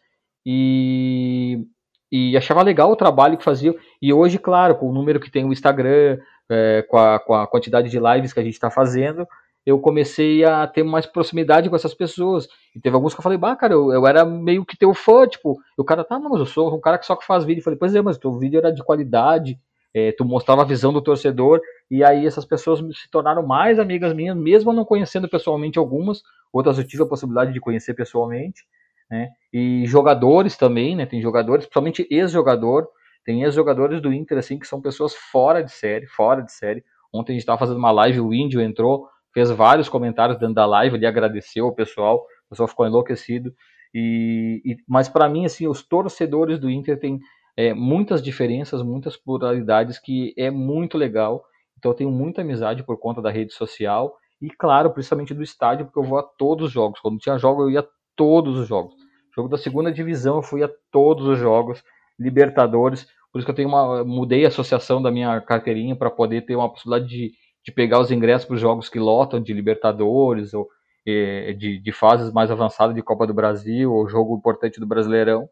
e, e achava legal o trabalho que faziam. E hoje, claro, com o número que tem o Instagram, é, com, a, com a quantidade de lives que a gente está fazendo, eu comecei a ter mais proximidade com essas pessoas. E teve alguns que eu falei, bah, cara, eu, eu era meio que teu fã, tipo, o cara, tá, não, mas eu sou um cara que só que faz vídeo. Eu falei, pois é, mas teu vídeo era de qualidade, é, tu mostrava a visão do torcedor, e aí essas pessoas se tornaram mais amigas minhas, mesmo não conhecendo pessoalmente algumas, outras eu tive a possibilidade de conhecer pessoalmente, né, e jogadores também, né, tem jogadores, principalmente ex-jogador, tem ex-jogadores do Inter, assim, que são pessoas fora de série, fora de série. Ontem a gente estava fazendo uma live, o Índio entrou, fez vários comentários dentro da live, ele agradeceu o pessoal, o pessoal ficou enlouquecido. E, e mas para mim, assim, os torcedores do Inter têm é, muitas diferenças, muitas pluralidades que é muito legal. Então eu tenho muita amizade por conta da rede social e, claro, principalmente do estádio, porque eu vou a todos os jogos. Quando tinha jogo, eu ia a todos os jogos. Jogo da segunda divisão, eu fui a todos os jogos. Libertadores. Por isso que eu tenho uma, mudei a associação da minha carteirinha para poder ter uma possibilidade de, de pegar os ingressos para os jogos que lotam de Libertadores ou é, de, de, fases mais avançadas de Copa do Brasil ou jogo importante do Brasileirão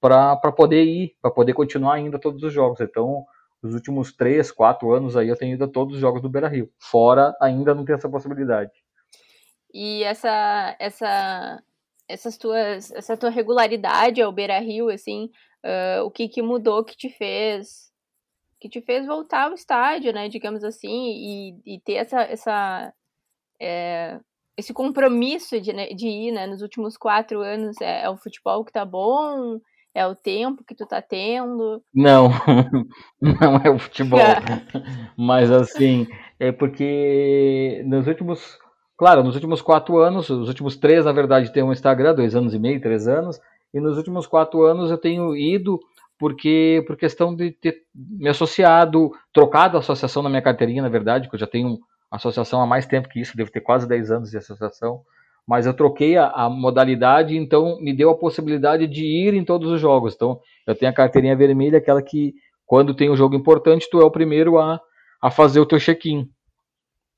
para poder ir, para poder continuar indo a todos os jogos. Então, os últimos três, quatro anos aí eu tenho ido a todos os jogos do Beira Rio. Fora ainda não tem essa possibilidade. E essa essa essas tuas essa tua regularidade ao Beira Rio assim uh, o que, que mudou que te fez que te fez voltar ao estádio, né, digamos assim, e, e ter essa, essa é, esse compromisso de, né, de ir, né, nos últimos quatro anos, é, é, o futebol que tá bom, é o tempo que tu tá tendo? Não, não é o futebol, mas assim, é porque nos últimos, claro, nos últimos quatro anos, os últimos três, na verdade, tem um Instagram, dois anos e meio, três anos, e nos últimos quatro anos eu tenho ido porque por questão de ter me associado, trocado a associação na minha carteirinha, na verdade, que eu já tenho associação há mais tempo que isso, devo ter quase 10 anos de associação, mas eu troquei a, a, modalidade, então me deu a possibilidade de ir em todos os jogos. Então, eu tenho a carteirinha vermelha, aquela que, quando tem um jogo importante, tu é o primeiro a, a fazer o teu check-in.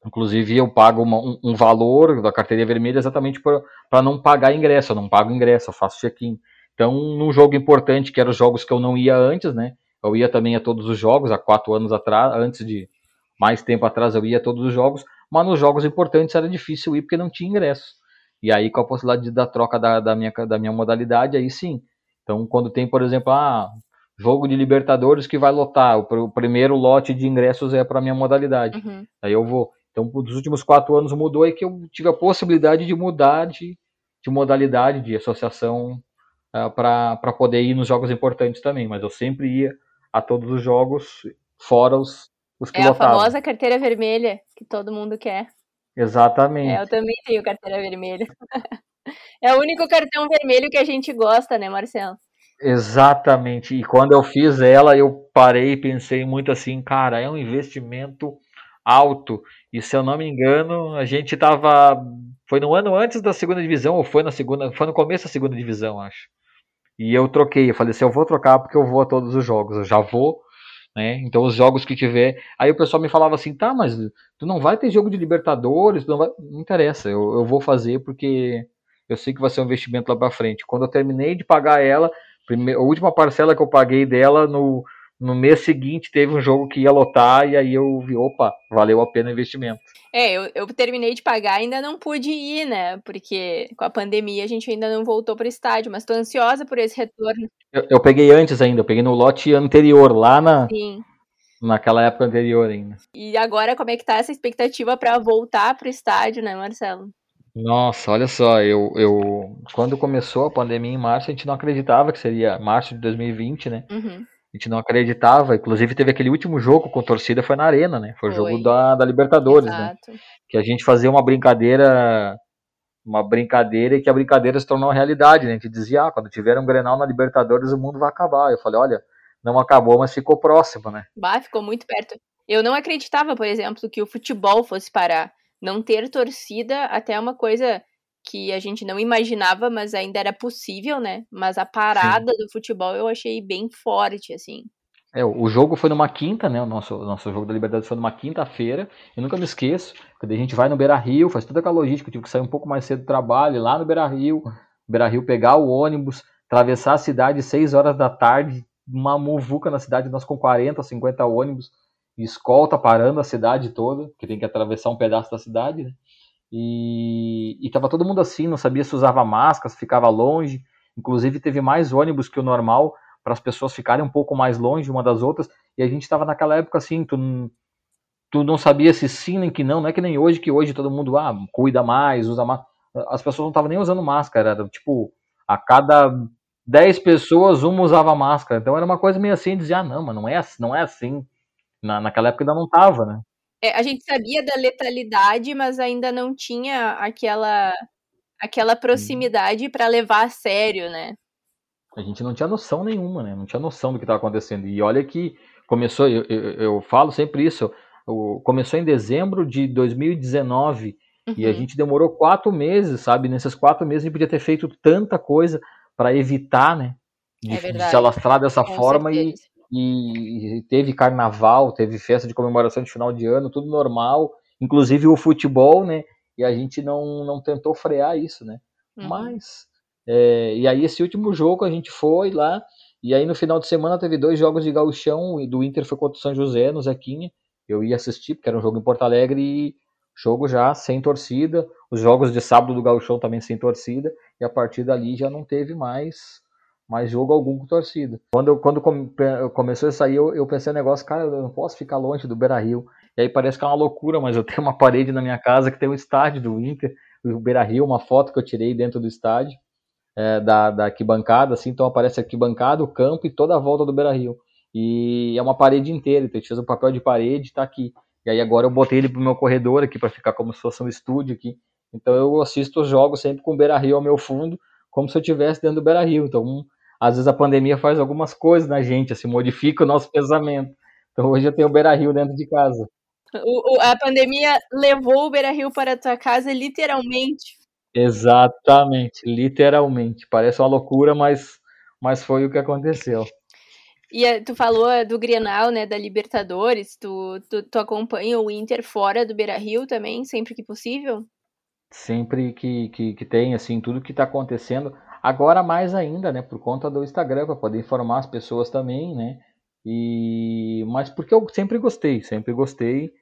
Inclusive, eu pago uma, um, um, valor da carteirinha vermelha exatamente para não pagar ingresso. Eu não pago ingresso, eu faço check-in. Então, num jogo importante, que eram os jogos que eu não ia antes, né? Eu ia também a todos os jogos, há quatro anos atrás, antes de mais tempo atrás eu ia a todos os jogos, mas nos jogos importantes era difícil ir porque não tinha ingresso. E aí, com a possibilidade da troca da, da, minha, da minha modalidade, aí sim. Então, quando tem, por exemplo, ah, jogo de Libertadores que vai lotar, o, o primeiro lote de ingressos é para minha modalidade. Uhum. Aí eu vou. Então, dos últimos quatro anos mudou e que eu tive a possibilidade de mudar de, de modalidade, de associação, uh, ah, para poder ir nos jogos importantes também. Mas eu sempre ia a todos os jogos, fora os, os que é lotavam. É a famosa carteira vermelha que todo mundo quer. Exatamente. É, eu também tenho carteira vermelha. é o único cartão vermelho que a gente gosta, né, Marcelo? Exatamente. E quando eu fiz ela, eu parei e pensei muito assim, cara, é um investimento alto. E se eu não me engano, a gente tava. Foi no ano antes da segunda divisão, ou foi na segunda. Foi no começo da segunda divisão, acho. E eu troquei, eu falei assim, eu vou trocar porque eu vou a todos os jogos, eu já vou, né? Então os jogos que tiver. Aí o pessoal me falava assim, tá, mas tu não vai ter jogo de Libertadores, não, vai... não interessa, eu, eu vou fazer porque eu sei que vai ser um investimento lá para frente. Quando eu terminei de pagar ela, a última parcela que eu paguei dela no, no mês seguinte teve um jogo que ia lotar e aí eu vi, opa, valeu a pena o investimento. É, eu, eu terminei de pagar, ainda não pude ir, né? Porque com a pandemia a gente ainda não voltou para o estádio, mas tô ansiosa por esse retorno. Eu, eu, peguei antes ainda, eu peguei no lote anterior, lá na. Sim. Naquela época anterior ainda. E agora, como é que tá essa expectativa para voltar para o estádio, né, Marcelo? Nossa, olha só, eu, eu quando começou a pandemia em março, a gente não acreditava que seria março de 2020, né? Uhum. A gente não acreditava, inclusive teve aquele último jogo com torcida, foi na Arena, né? Foi o jogo da, da Libertadores, né? Exato. né? Que a gente fazia uma brincadeira, uma brincadeira e que a brincadeira se tornou realidade, né? A gente dizia, ah, quando tiver um Grenal na Libertadores o mundo vai acabar. Eu falei, olha, não acabou, mas ficou próximo, né? Bah, ficou muito perto. Eu não acreditava, por exemplo, que o futebol fosse parar. Não ter torcida até é uma coisa que a gente não imaginava, mas ainda era possível, né? Mas a parada Sim. do futebol eu achei bem forte, assim. É, o jogo foi numa quinta, né? O nosso, nosso jogo da Liberdade foi numa quinta-feira. Eu nunca me esqueço, quando a gente vai no Beira Rio, faz toda aquela logística, eu tive que sair um pouco mais cedo do trabalho, lá no Beira Rio, Beira Rio pegar o ônibus, atravessar a cidade 6 horas da tarde, uma muvuca na cidade, nós com 40, 50 ônibus, escolta parando a cidade toda, que tem que atravessar um pedaço da cidade, né? E, e tava todo mundo assim, não sabia se usava máscara, se ficava longe. Inclusive teve mais ônibus que o normal para as pessoas ficarem um pouco mais longe uma das outras. E a gente estava naquela época assim, tu, tu não sabia se sim nem que não. Não é que nem hoje, que hoje todo mundo ah, cuida mais, usa mais. As pessoas não estavam nem usando máscara, era tipo, a cada 10 pessoas, uma usava máscara. Então era uma coisa meio assim, dizia, ah, não, mas não é, não é assim. Na, naquela época ainda não tava, né? É, a gente sabia da letalidade, mas ainda não tinha aquela aquela proximidade para levar a sério, né? A gente não tinha noção nenhuma, né? Não tinha noção do que estava acontecendo. E olha que começou, eu, eu, eu falo sempre isso, eu, começou em dezembro de 2019 uhum. e a uhum. gente demorou quatro meses, sabe? Nesses quatro meses a gente podia ter feito tanta coisa para evitar, né? De, é de se alastrar dessa Com forma e, e, teve carnaval, teve festa de comemoração de final de ano, tudo normal, inclusive o futebol, né? E a gente não, não tentou frear isso, né? Uhum. Mas, é, e aí esse último jogo a gente foi lá, e aí no final de semana teve dois jogos de gauchão, e do Inter foi contra o São José, no Zequinha, eu ia assistir, porque era um jogo em Porto Alegre, e jogo já sem torcida, os jogos de sábado do gauchão também sem torcida, e a partir dali já não teve mais mais jogo algum com torcida. Quando, eu, quando começou a sair, eu, eu pensei no negócio, cara, eu não posso ficar longe do Beira Rio. E aí parece que é uma loucura, mas eu tenho uma parede na minha casa que tem um estádio do Inter, o Beira Rio, uma foto que eu tirei dentro do estádio, é, da, da arquibancada, assim, então aparece a arquibancada, o campo e toda a volta do Beira Rio. E é uma parede inteira, então a gente fez um papel de parede, tá aqui. E aí agora eu botei ele pro meu corredor aqui para ficar como se fosse um estúdio aqui. Então eu assisto os jogos sempre com o Beira Rio ao meu fundo, como se eu estivesse dentro do Beira Rio. Então às vezes a pandemia faz algumas coisas na gente, assim, modifica o nosso pensamento. Então hoje eu tenho o Beira Rio dentro de casa. O, o, a pandemia levou o Beira Rio para a tua casa, literalmente. Exatamente, literalmente. Parece uma loucura, mas, mas foi o que aconteceu. E eh, tu falou eh, do Grenal, né, da Libertadores, tu, tu, tu acompanha o Inter fora do Beira-Rio também, sempre que possível? Sempre que, que, que tem, assim, tudo que está acontecendo. Agora mais ainda, né, por conta do Instagram, para poder informar as pessoas também, né? E mas porque eu sempre gostei, sempre gostei.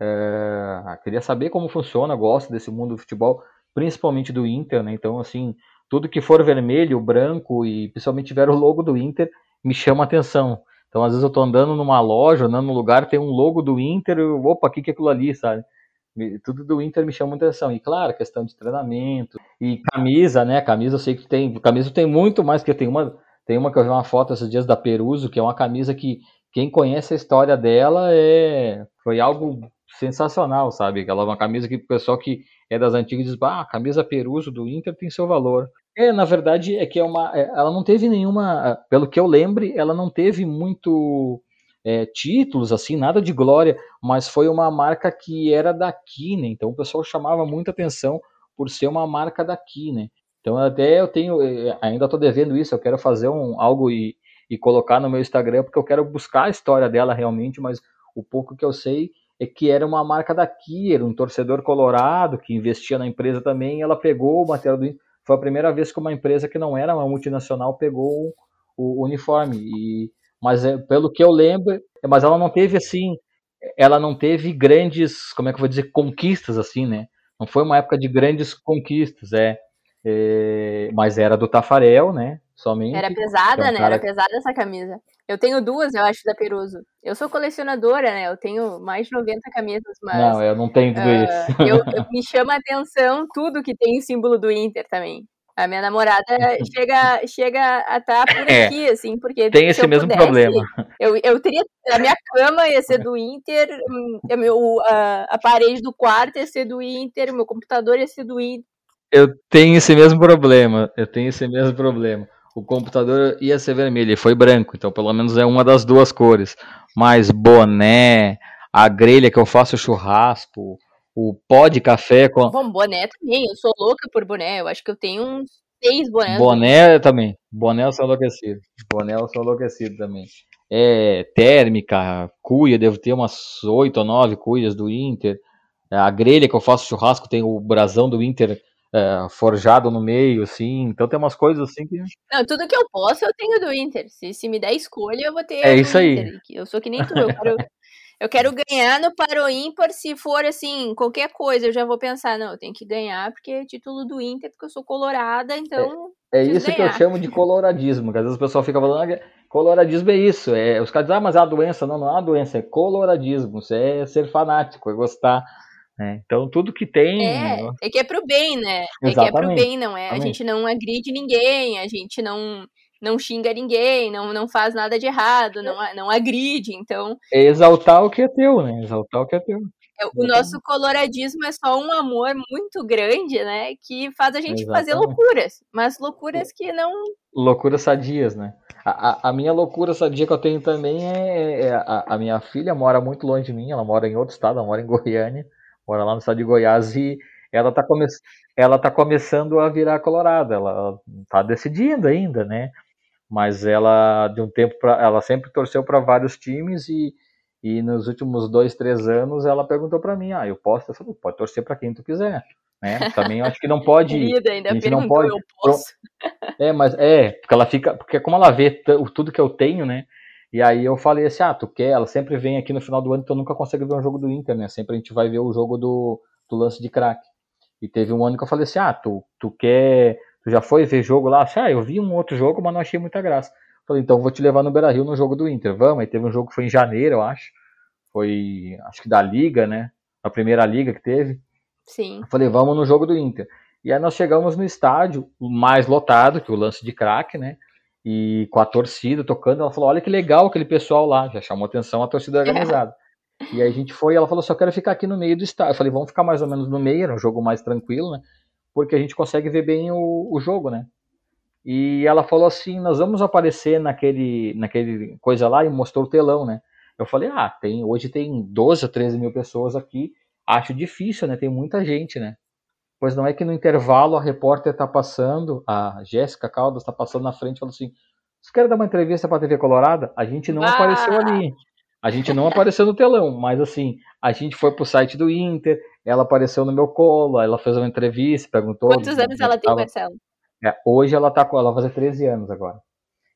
É, queria saber como funciona, gosto desse mundo do futebol, principalmente do Inter, né? Então, assim, tudo que for vermelho, branco e principalmente tiver o logo do Inter, me chama atenção. Então, às vezes eu tô andando numa loja, andando num lugar, tem um logo do Inter, eu, opa, o que, que é aquilo ali, sabe? Tudo do Inter me chama muita atenção. E claro, questão de treinamento. E camisa, né? Camisa eu sei que tem. Camisa tem muito mais, que tem uma. Tem uma que eu vi uma foto esses dias da Peruso, que é uma camisa que quem conhece a história dela é. Foi algo sensacional, sabe? Ela é uma camisa que o pessoal que é das antigas diz, ah, a camisa Peruso do Inter tem seu valor. É, na verdade, é que é uma. É, ela não teve nenhuma. Pelo que eu lembre, ela não teve muito é, títulos, assim, nada de glória, mas foi uma marca que era daqui, né? Então o pessoal chamava muita atenção por ser uma marca daqui, né? Então até eu tenho, é, ainda estou devendo isso, eu quero fazer um, algo e, e colocar no meu Instagram, porque eu quero buscar a história dela realmente, mas o pouco que eu sei é que era uma marca daqui, era um torcedor colorado que investia na empresa também, ela pegou o material do foi a primeira vez que uma empresa que não era uma multinacional pegou o, o uniforme e mas é, pelo que eu lembro, mas ela não teve assim, ela não teve grandes, como é que eu vou dizer, conquistas assim, né? Não foi uma época de grandes conquistas, é, é mas era do Tafarel, né? Somente. Era pesada, é um né? Cara... Era pesada essa camisa. Eu tenho duas, eu acho, da Peruso. Eu sou colecionadora, né? Eu tenho mais de 90 camisas, mas. Não, eu não tenho tudo uh, isso. eu, eu, me chama a atenção tudo que tem o símbolo do Inter também. A minha namorada chega, chega a estar tá por é, aqui, assim, porque. Tem esse mesmo pudesse, problema. Eu, eu teria. A minha cama ia ser do Inter, hum, a, meu, a, a parede do quarto ia ser do Inter, meu computador ia ser do Inter. Eu tenho esse mesmo problema. Eu tenho esse mesmo problema o computador ia ser vermelho, ele foi branco, então pelo menos é uma das duas cores. Mas boné, a grelha que eu faço churrasco, o pó de café com. Bom, boné também, eu sou louca por boné, eu acho que eu tenho uns seis bonés. Boné também, boné eu sou enlouquecido, boné eu sou enlouquecido também. É, térmica, cuia, devo ter umas oito ou nove cuias do Inter. A grelha que eu faço churrasco tem o brasão do Inter é, forjado no meio, assim. Então tem umas coisas assim que. Não, tudo que eu posso eu tenho do Inter. Se, se me der escolha, eu vou ter. É isso aí. Inter. Eu sou que nem tu. Eu quero, eu quero ganhar no Paro Ímpar. Se for assim, qualquer coisa, eu já vou pensar, não, eu tenho que ganhar porque é título do Inter, porque eu sou colorada, então. É, é isso ganhar. que eu chamo de coloradismo. Que às vezes o pessoal fica falando, ah, coloradismo é isso. É, os caras dizem, ah, mas é uma doença. Não, não é uma doença, é coloradismo. Isso é ser fanático, é gostar né? Então tudo que tem. É, é que é pro bem, né? Exatamente. É que é pro bem, não é? A gente não agride ninguém, a gente não não xinga ninguém, não, não faz nada de errado, não, não agride, então. É exaltar o que é teu, né? Exaltar o que é teu. É, o nosso coloradismo é só um amor muito grande, né? Que faz a gente Exatamente. fazer loucuras, mas loucuras que não. Loucuras sadias, né? A, a, a minha loucura sadia que eu tenho também é, é a, a minha filha mora muito longe de mim, ela mora em outro estado, ela mora em Goiânia mora lá no estado de Goiás e ela está come ela tá começando a virar colorada, ela está decidindo ainda, né? Mas ela de um tempo para ela sempre torceu para vários times e, e nos últimos dois, três anos ela perguntou para mim, ah, eu posso? Eu falei, pode torcer para quem tu quiser. Né? Também acho que não pode. Querida, ainda a gente não pode. Eu posso. É, mas é, porque ela fica, porque como ela vê tudo que eu tenho, né? E aí eu falei assim, ah, tu quer? Ela sempre vem aqui no final do ano, então nunca consegue ver um jogo do Inter, né? Sempre a gente vai ver o jogo do, do lance de craque. E teve um ano que eu falei assim, ah, tu, tu quer... Tu já foi ver jogo lá? Ah, eu vi um outro jogo, mas não achei muita graça. falei, então vou te levar no Beira-Rio no jogo do Inter. Vamos, aí teve um jogo que foi em janeiro, eu acho. Foi, acho que da Liga, né? A primeira Liga que teve. Sim. Eu falei, vamos no jogo do Inter. E aí nós chegamos no estádio, mais lotado que o lance de craque, né? e com a torcida tocando, ela falou: Olha que legal aquele pessoal lá, já chamou atenção a torcida organizada. e aí a gente foi, ela falou: Só quero ficar aqui no meio do estádio. Eu falei: Vamos ficar mais ou menos no meio, era um jogo mais tranquilo, né? Porque a gente consegue ver bem o, o jogo, né? E ela falou assim: Nós vamos aparecer naquele, naquele coisa lá e mostrou o telão, né? Eu falei: Ah, tem, hoje tem 12 ou 13 mil pessoas aqui. Acho difícil, né? Tem muita gente, né? Pois não é que no intervalo a repórter está passando, a Jéssica Caldas está passando na frente e falou assim: Você quer dar uma entrevista para a TV Colorada? A gente não ah! apareceu ali. A gente não apareceu no telão, mas assim, a gente foi pro site do Inter, ela apareceu no meu colo, ela fez uma entrevista, perguntou. Quantos anos ela tem, Marcelo? É, hoje ela tá com. Ela vai fazer 13 anos agora.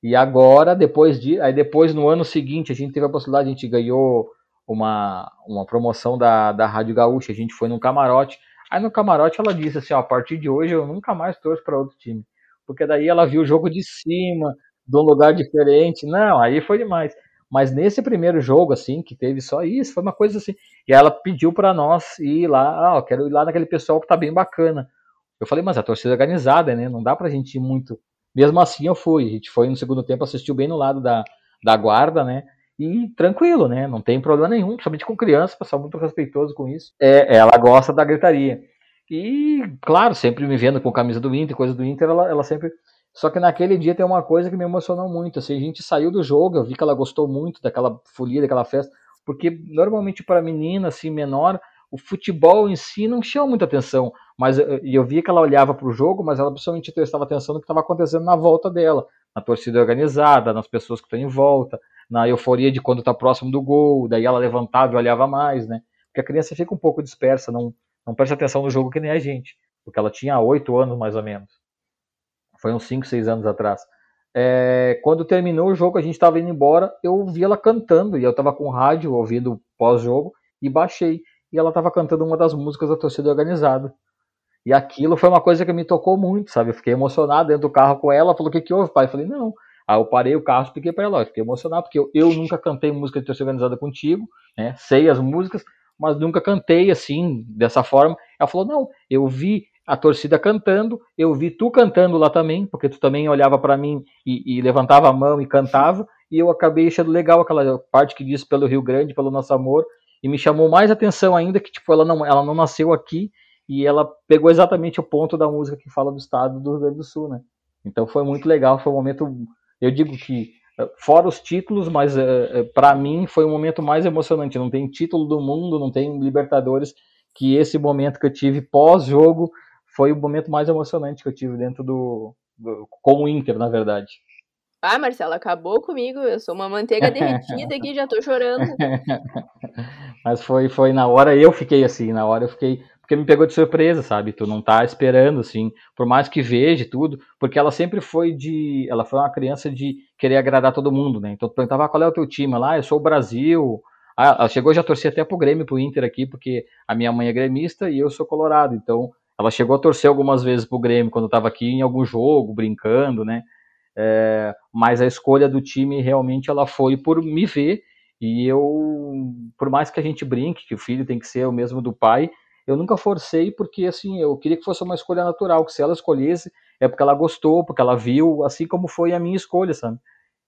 E agora, depois de. Aí depois, no ano seguinte, a gente teve a possibilidade, a gente ganhou uma, uma promoção da, da Rádio Gaúcha, a gente foi num camarote. Aí no camarote ela disse assim, ó, a partir de hoje eu nunca mais torço para outro time. Porque daí ela viu o jogo de cima, de um lugar diferente. Não, aí foi demais. Mas nesse primeiro jogo, assim, que teve só isso, foi uma coisa assim. E ela pediu para nós ir lá, ah, eu quero ir lá naquele pessoal que tá bem bacana. Eu falei, mas a torcida é organizada, né? Não dá pra gente ir muito. Mesmo assim eu fui. A gente foi no segundo tempo, assistiu bem no lado da, da guarda, né? E tranquilo, né? Não tem problema nenhum, principalmente com criança, pessoal muito respeitoso com isso. É, ela gosta da gritaria. E, claro, sempre me vendo com camisa do Inter, coisa do Inter, ela, ela sempre só que naquele dia tem uma coisa que me emocionou muito. Assim, a gente saiu do jogo, eu vi que ela gostou muito daquela folia, daquela festa, porque normalmente para menina assim menor, o futebol em si não chama muita atenção. Mas eu, eu que ela olhava para o jogo, mas ela principalmente prestava atenção no que estava acontecendo na volta dela, na torcida organizada, nas pessoas que estão em volta, na euforia de quando está próximo do gol. Daí ela levantava e olhava mais, né? Porque a criança fica um pouco dispersa, não, não presta atenção no jogo que nem a gente, porque ela tinha oito anos mais ou menos foi uns 5, 6 anos atrás. É, quando terminou o jogo, a gente estava indo embora, eu vi ela cantando, e eu estava com rádio ouvindo pós-jogo, e baixei, e ela estava cantando uma das músicas da torcida organizada. E aquilo foi uma coisa que me tocou muito, sabe? Eu fiquei emocionado dentro do carro com ela, falou, o que que houve, pai? Eu falei, não. Aí eu parei o carro, expliquei para ela, eu fiquei emocionado, porque eu, eu nunca cantei música de torcida organizada contigo, né? Sei as músicas, mas nunca cantei assim, dessa forma. Ela falou, não, eu vi a torcida cantando, eu vi tu cantando lá também, porque tu também olhava para mim e, e, levantava a mão e cantava, e eu acabei achando legal aquela parte que diz pelo Rio Grande, pelo nosso amor, e me chamou mais atenção ainda que tipo ela não, ela não nasceu aqui e ela pegou exatamente o ponto da música que fala do estado do Rio Grande do Sul, né? Então foi muito legal, foi um momento, eu digo que eh, fora os títulos, mas eh, eh, para mim foi o momento mais emocionante. Não tem título do mundo, não tem Libertadores que esse momento que eu tive pós-jogo foi o momento mais emocionante que eu tive dentro do, do com o Inter, na verdade. Ah, Marcelo, acabou comigo. Eu sou uma manteiga derretida aqui, já tô chorando. Mas foi, foi na hora eu fiquei assim, na hora eu fiquei. Porque me pegou de surpresa, sabe? Tu não tá esperando, assim, por mais que veja tudo, porque ela sempre foi de. Ela foi uma criança de querer agradar todo mundo, né? Então tu perguntava ah, qual é o teu time lá, ah, eu sou o Brasil. Ah, ela chegou já a torcer até pro Grêmio, pro Inter aqui, porque a minha mãe é gremista e eu sou colorado. Então ela chegou a torcer algumas vezes pro Grêmio quando estava aqui em algum jogo, brincando, né? É, mas a escolha do time realmente ela foi por me ver e eu, por mais que a gente brinque que o filho tem que ser o mesmo do pai, eu nunca forcei porque assim eu queria que fosse uma escolha natural, que se ela escolhesse é porque ela gostou, porque ela viu, assim como foi a minha escolha, sabe?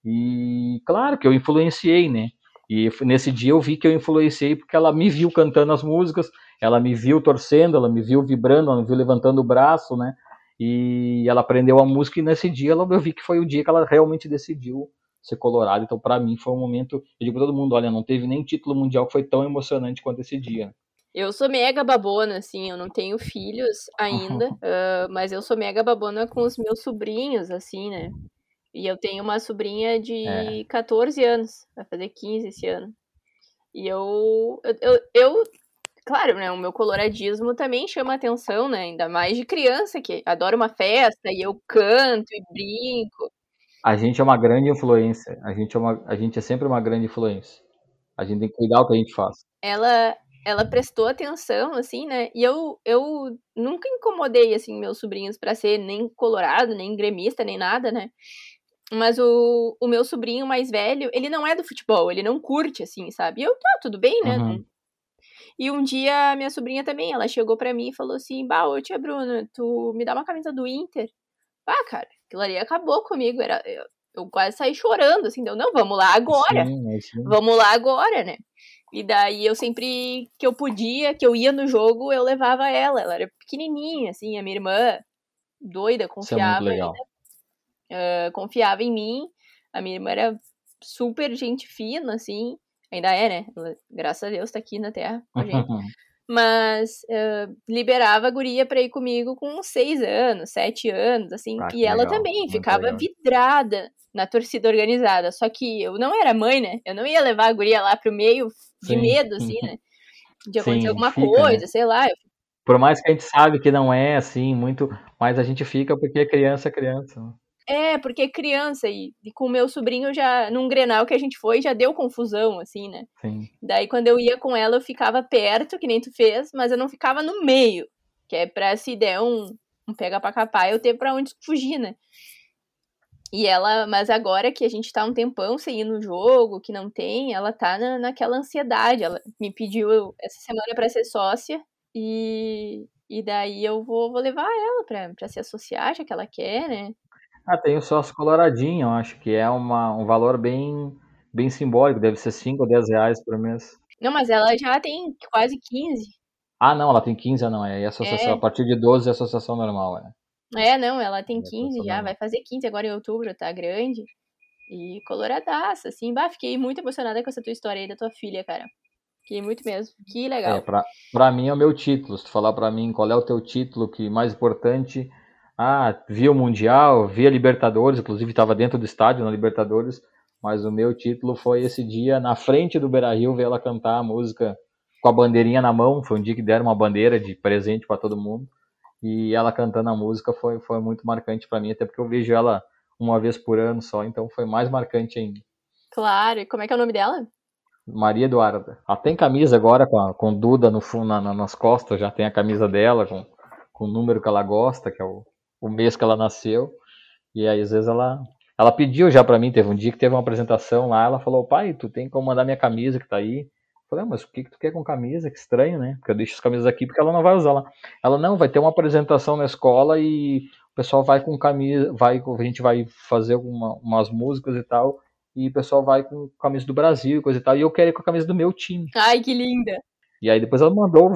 E claro que eu influenciei, né? E nesse dia eu vi que eu influenciei porque ela me viu cantando as músicas, ela me viu torcendo, ela me viu vibrando, ela me viu levantando o braço, né? E ela aprendeu a música e nesse dia ela, eu vi que foi o dia que ela realmente decidiu ser colorado. Então, para mim, foi um momento. Eu digo pra todo mundo: olha, não teve nem título mundial que foi tão emocionante quanto esse dia. Eu sou mega babona, assim, eu não tenho filhos ainda, uh, mas eu sou mega babona com os meus sobrinhos, assim, né? E eu tenho uma sobrinha de é. 14 anos, vai fazer 15 esse ano. E eu, eu, eu Claro, né? O meu coloradismo também chama atenção, né? Ainda mais de criança que adora uma festa e eu canto e brinco. A gente é uma grande influência. A gente é, uma, a gente é sempre uma grande influência. A gente tem que cuidar do que a gente faz. Ela, ela prestou atenção, assim, né? E eu, eu nunca incomodei, assim, meus sobrinhos para ser nem colorado, nem gremista, nem nada, né? Mas o, o meu sobrinho mais velho, ele não é do futebol, ele não curte, assim, sabe? E eu, tá, tudo bem, né? Uhum. E um dia, minha sobrinha também, ela chegou para mim e falou assim: Bah, ô tia Bruna, tu me dá uma camisa do Inter? Ah, cara, aquilo ali acabou comigo. Era, eu, eu quase saí chorando, assim, deu, não, vamos lá agora. Sim, sim. Vamos lá agora, né? E daí eu sempre que eu podia, que eu ia no jogo, eu levava ela. Ela era pequenininha, assim, a minha irmã, doida, confiava. É uh, confiava em mim. A minha irmã era super gente fina, assim. Ainda é, né? Graças a Deus tá aqui na Terra com a gente. Mas uh, liberava a guria pra ir comigo com seis anos, sete anos, assim. Ah, e ela legal, também ficava legal. vidrada na torcida organizada. Só que eu não era mãe, né? Eu não ia levar a guria lá pro meio de Sim. medo, assim, né? De acontecer Sim, alguma fica, né? coisa, né? sei lá. Por mais que a gente sabe que não é assim, muito, mas a gente fica porque é criança é criança. É, porque criança e, e com o meu sobrinho já num Grenal que a gente foi já deu confusão assim, né? Sim. Daí quando eu ia com ela eu ficava perto, que nem tu fez, mas eu não ficava no meio, que é pra se der um, um pega pra capar eu ter pra onde fugir, né? E ela, mas agora que a gente tá um tempão sem ir no jogo, que não tem, ela tá na, naquela ansiedade. Ela me pediu essa semana para ser sócia e, e daí eu vou, vou levar ela pra, pra se associar, já que ela quer, né? Ah, tem o sócio coloradinho, eu acho que é uma, um valor bem, bem simbólico, deve ser 5 ou 10 reais por mês. Não, mas ela já tem quase 15. Ah, não, ela tem 15, não, é associação, É. a partir de 12 é associação normal, é. É, não, ela tem É, 15 tá já, vai fazer 15 agora em outubro, tá grande. E coloradaça, assim. Bah, fiquei muito emocionada com essa tua história aí da tua filha, cara. Fiquei muito mesmo. Que legal. É, pra, pra mim é o meu título. Se tu falar pra mim qual é o teu título que mais importante, ah, vi o Mundial, vi a Libertadores, inclusive estava dentro do estádio na Libertadores, mas o meu título foi esse dia na frente do Beira-Rio ver ela cantar a música com a bandeirinha na mão, foi um dia que deram uma bandeira de presente pra todo mundo. E ela cantando a música foi, foi muito marcante pra mim, até porque eu vejo ela uma vez por ano só, então foi mais marcante ainda. Claro. E como é que é o nome dela? Maria Eduarda. Ela tem camisa agora com, a, com Duda no na- nas costas, já tem a camisa dela com, com o número que ela gosta, que é o, o mês que ela nasceu. E aí, às vezes, ela, ela pediu já pra mim, teve um dia que teve uma apresentação lá, ela falou, pai, tu tem como mandar minha camisa que tá aí? Eu falei, ah, mas o que, que tu quer com camisa? Que estranho, né? Porque eu deixo as camisas aqui porque ela não vai usar lá. Ela, não, vai ter uma apresentação na escola e o pessoal vai com camisa, vai, a gente vai fazer uma, umas músicas e tal, e o pessoal vai com camisa do Brasil e coisa e tal, e eu quero ir com a camisa do meu time. Ai, que linda. E aí depois ela mandou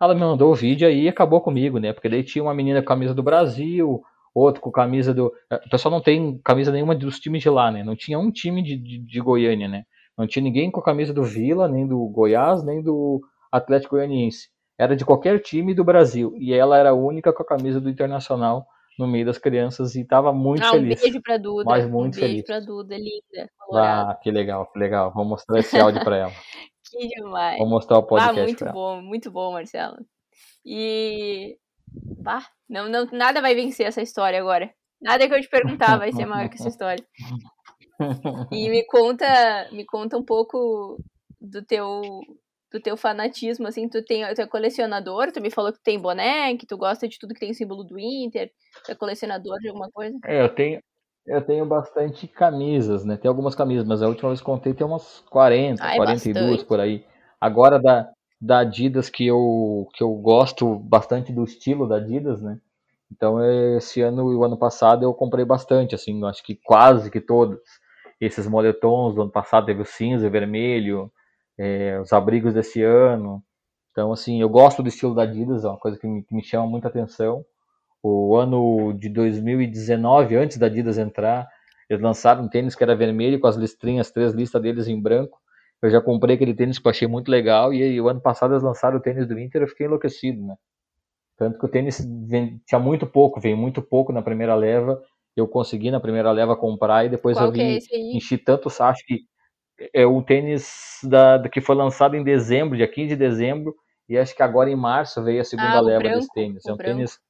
ela me mandou o vídeo aí e acabou comigo, né? Porque daí tinha uma menina com camisa do Brasil, outro com camisa do. eh, O pessoal não tem camisa nenhuma dos times de lá, né? Não tinha um time de, de, de Goiânia, né? Não tinha ninguém com a camisa do Vila, nem do Goiás, nem do Atlético Goianiense. Era de qualquer time do Brasil. E ela era a única com a camisa do Internacional no meio das crianças e tava muito ah, um feliz. beijo pra Duda. Mas um muito beijo feliz. pra Duda, linda. colorada. Ah, que legal, que legal. Vou mostrar esse áudio pra ela. Que demais. Vou mostrar o Ah, podcast muito pra ela. bom, muito bom, Marcelo. E. Bah, não, não, nada vai vencer essa história agora. Nada que eu te perguntar vai ser maior que essa história. E me conta, me conta um pouco do teu do teu fanatismo, assim, tu tem, tu é colecionador, tu me falou que tem boné, que tu gosta de tudo que tem símbolo do Inter, tu é colecionador de alguma coisa? É, eu tenho, eu tenho bastante camisas, né? Tem algumas camisas, mas a última vez que contei tem umas 40, Ah, é 42 bastante. por aí. Agora da, da Adidas que eu, que eu gosto bastante do estilo da Adidas, né? Então esse ano e o ano passado eu comprei bastante, assim, acho que quase que todos esses moletons do ano passado teve o cinza e vermelho, é, os abrigos desse ano. Então assim, eu gosto do estilo da Adidas, é uma coisa que me, que me chama muita atenção o ano de 2019, antes da Adidas entrar, eles lançaram um tênis que era vermelho com as listrinhas, três listas deles em branco. Eu já comprei aquele tênis que eu achei muito legal e aí, o ano passado eles lançaram o tênis do Inter, eu fiquei enlouquecido, né? Tanto que o tênis ven- tinha muito pouco, veio muito pouco na primeira leva. Eu consegui na primeira leva comprar e depois Qual eu é vi aí? enchi tanto o saco acho que é o tênis da, que foi lançado em dezembro, dia 15 de dezembro, e acho que agora em março veio a segunda Ah, leva branco, desse tênis. É um branco. tênis é,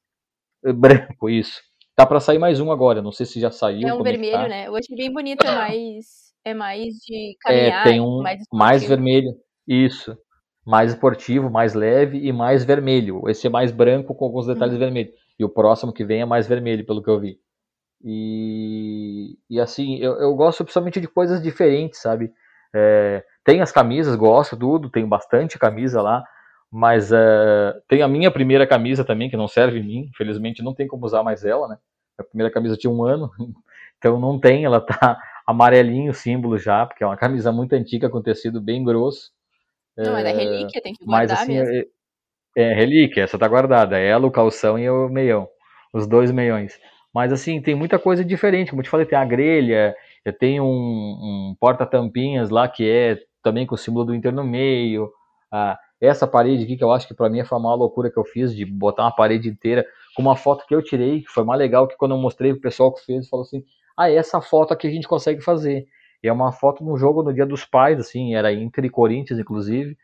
branco, isso. Tá pra sair mais um agora, não sei se já saiu. É um que vermelho, tá. né? Eu achei bem bonito, é mais, é mais de É, caminhar, tem um mais mais vermelho, isso. Mais esportivo, mais leve e mais vermelho. Esse é mais branco com alguns detalhes Uhum. vermelhos. E o próximo que vem é mais vermelho, pelo que eu vi. E, e assim, eu, eu gosto principalmente de coisas diferentes, sabe? É, tem as camisas, gosto tudo, tenho bastante camisa lá, mas é, tem a minha primeira camisa também, que não serve em mim, infelizmente não tem como usar mais ela, né? A primeira camisa tinha um ano, então não tem, ela tá amarelinho o símbolo já, porque é uma camisa muito antiga com tecido bem grosso. Não, mas é relíquia, tem que Mas guardar assim, mesmo. é, é relíquia, essa tá guardada. É ela, o calção e o meião. Os dois meiões. Mas assim, tem muita coisa diferente. Como eu te falei, tem a grelha, eu tenho um, um porta-tampinhas lá que é também com o símbolo do Inter no meio. Ah, essa parede aqui, que eu acho que pra mim foi a maior loucura que eu fiz, de botar uma parede inteira com uma foto que eu tirei, que foi mais legal que quando eu mostrei pro pessoal que fez, falou assim: ah, essa foto aqui a gente consegue fazer. E é uma foto no jogo no Dia dos Pais, assim, era Inter e Corinthians, inclusive.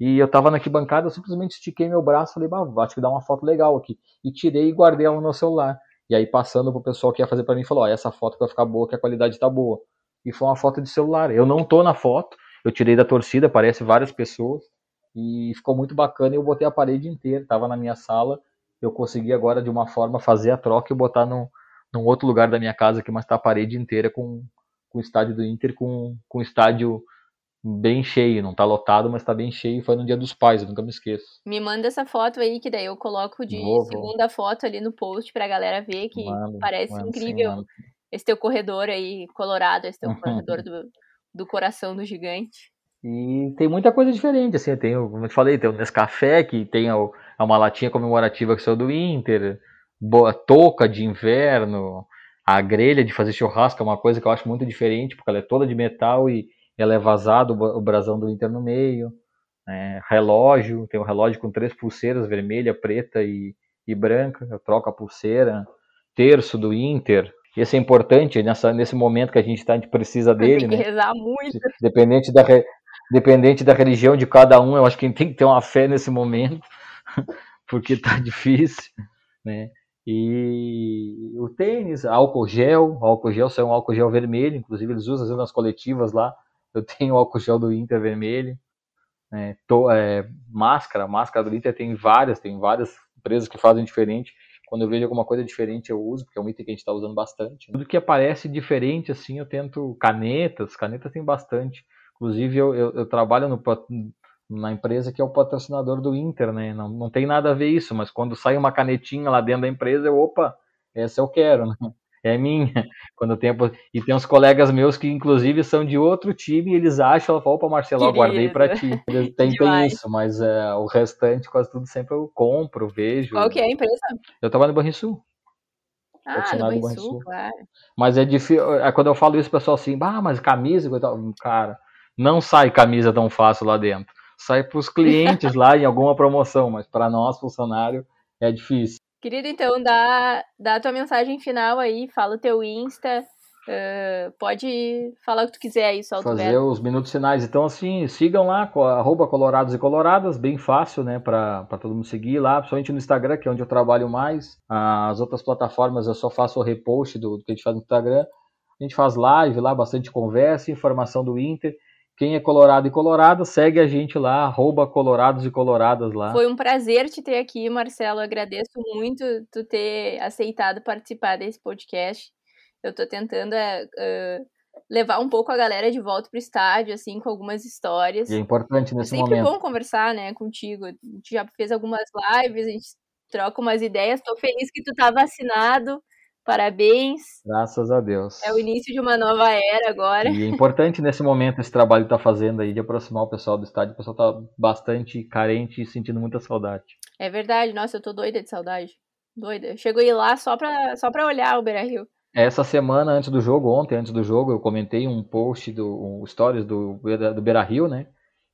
E eu tava na arquibancada, eu simplesmente estiquei meu braço falei, bah, acho que dá uma foto legal aqui. E tirei e guardei ela no meu celular. E aí passando pro pessoal que ia fazer para mim, falou: "Ó, essa foto vai ficar boa, que a qualidade tá boa". E foi uma foto de celular. Eu não tô na foto, eu tirei da torcida, aparece várias pessoas e ficou muito bacana. E eu botei a parede inteira, tava na minha sala. Eu consegui agora de uma forma fazer a troca e botar no, num outro lugar da minha casa aqui, mas tá a parede inteira com, com o estádio do Inter, com, com o estádio bem cheio, não tá lotado, mas tá bem cheio. Foi no Dia dos Pais, eu nunca me esqueço. Me manda essa foto aí, que daí eu coloco de Vou, vou. segunda foto ali no post pra galera ver, que Mando, parece mando sim, incrível mando. esse teu corredor aí, colorado, esse teu Uhum. corredor do, do coração do gigante. E tem muita coisa diferente, assim, tem, como eu te falei, tem o Nescafé, que tem o- é uma latinha comemorativa que saiu do Inter, boa touca de inverno, a grelha de fazer churrasco é uma coisa que eu acho muito diferente, porque ela é toda de metal e ela é vazado o brasão do Inter no meio, né, relógio, tem um relógio com três pulseiras, vermelha, preta e, e branca, eu troco a pulseira, terço do Inter, esse é importante nessa, nesse momento que a gente está, a gente precisa dele, Tem que né? rezar muito. Dependente da, dependente da religião de cada um, eu acho que tem que ter uma fé nesse momento, porque tá difícil, né? E o tênis, álcool gel, álcool gel saiu um álcool gel vermelho, inclusive eles usam nas coletivas lá, eu tenho álcool gel do Inter vermelho, né? Tô- é, máscara, máscara do Inter tem várias, tem várias empresas que fazem diferente, quando eu vejo alguma coisa diferente eu uso, porque é um item que a gente está usando bastante. Tudo que aparece diferente, assim, eu tento. Canetas, canetas tem bastante. Inclusive, eu, eu, eu trabalho no, na empresa que é o patrocinador do Inter, né? Não, não tem nada a ver isso, mas quando sai uma canetinha lá dentro da empresa, eu, opa, essa eu quero, né? É minha. Quando pos- e tem uns colegas meus que, inclusive, são de outro time e eles acham, ela fala, opa, Marcelo, eu guardei pra ti. Tem, tem Demais. isso, mas é, o restante, quase tudo, sempre eu compro, vejo. Qual que é a empresa? Eu trabalho no Banrisul. Ah, do Banrisul, claro. Mas é difícil. É, quando eu falo isso, o pessoal assim, ah, mas camisa, e coisa e tal." cara, não sai camisa tão fácil lá dentro. Sai para os clientes lá em alguma promoção, mas para nós, funcionário, é difícil. Querido, então, dá, dá a tua mensagem final aí, fala o teu Insta, ah, pode falar o que tu quiser aí, solta o Fazer os minutos finais. Então, assim, sigam lá, arroba colorados e coloradas, bem fácil, né, para todo mundo seguir lá, principalmente no Instagram, que é onde eu trabalho mais. As outras plataformas eu só faço o repost do, do que a gente faz no Instagram. A gente faz live lá, bastante conversa, informação do Inter. Quem é colorado e colorada, segue a gente lá, arroba colorados e coloradas lá. Foi um prazer te ter aqui, Marcelo. Agradeço muito tu ter aceitado participar desse podcast. Eu tô tentando é, ah, levar um pouco a galera de volta pro estádio, assim, com algumas histórias. E é importante É nesse sempre momento. bom conversar, né, contigo. A gente já fez algumas lives, a gente troca umas ideias. Tô feliz que tu tá vacinado. Parabéns. Graças a Deus. É o início de uma nova era agora. E é importante nesse momento esse trabalho que tá fazendo aí de aproximar o pessoal do estádio. O pessoal tá bastante carente e sentindo muita saudade. É verdade, nossa, eu tô doida de saudade. Doida. Eu chego a ir lá só pra, só pra olhar o Beira Rio. Essa semana antes do jogo, ontem antes do jogo, eu comentei um post do um stories do, Beira- do Beira Rio, né?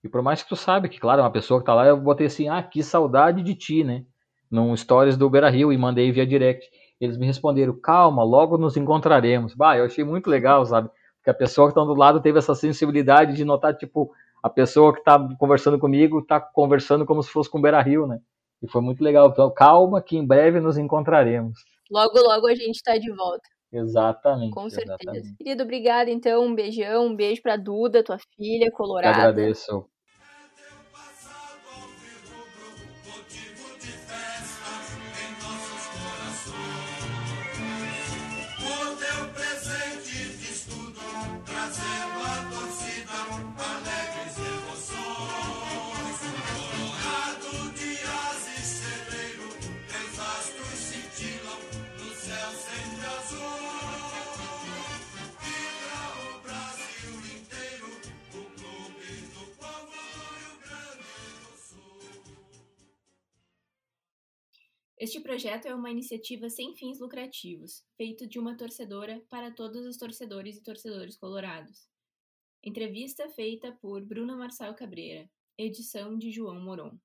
E por mais que tu sabe que, claro, é uma pessoa que tá lá, eu botei assim, ah, que saudade de ti, né? Num stories do Beira Rio e mandei via direct. Eles me responderam, calma, logo nos encontraremos. Bah, eu achei muito legal, sabe? Porque a pessoa que tá do lado teve essa sensibilidade de notar, tipo, a pessoa que tá conversando comigo tá conversando como se fosse com o Beira Rio, né? E foi muito legal. Então, calma, que em breve nos encontraremos. Logo, logo a gente tá de volta. Exatamente. Com certeza. exatamente. Querido, obrigada então. Um beijão, um beijo pra Duda, tua filha Eu colorada. agradeço. Este projeto é uma iniciativa sem fins lucrativos, feito de uma torcedora para todos os torcedores e torcedores colorados. Entrevista feita por Bruna Marçal Cabreira, edição de João Moron.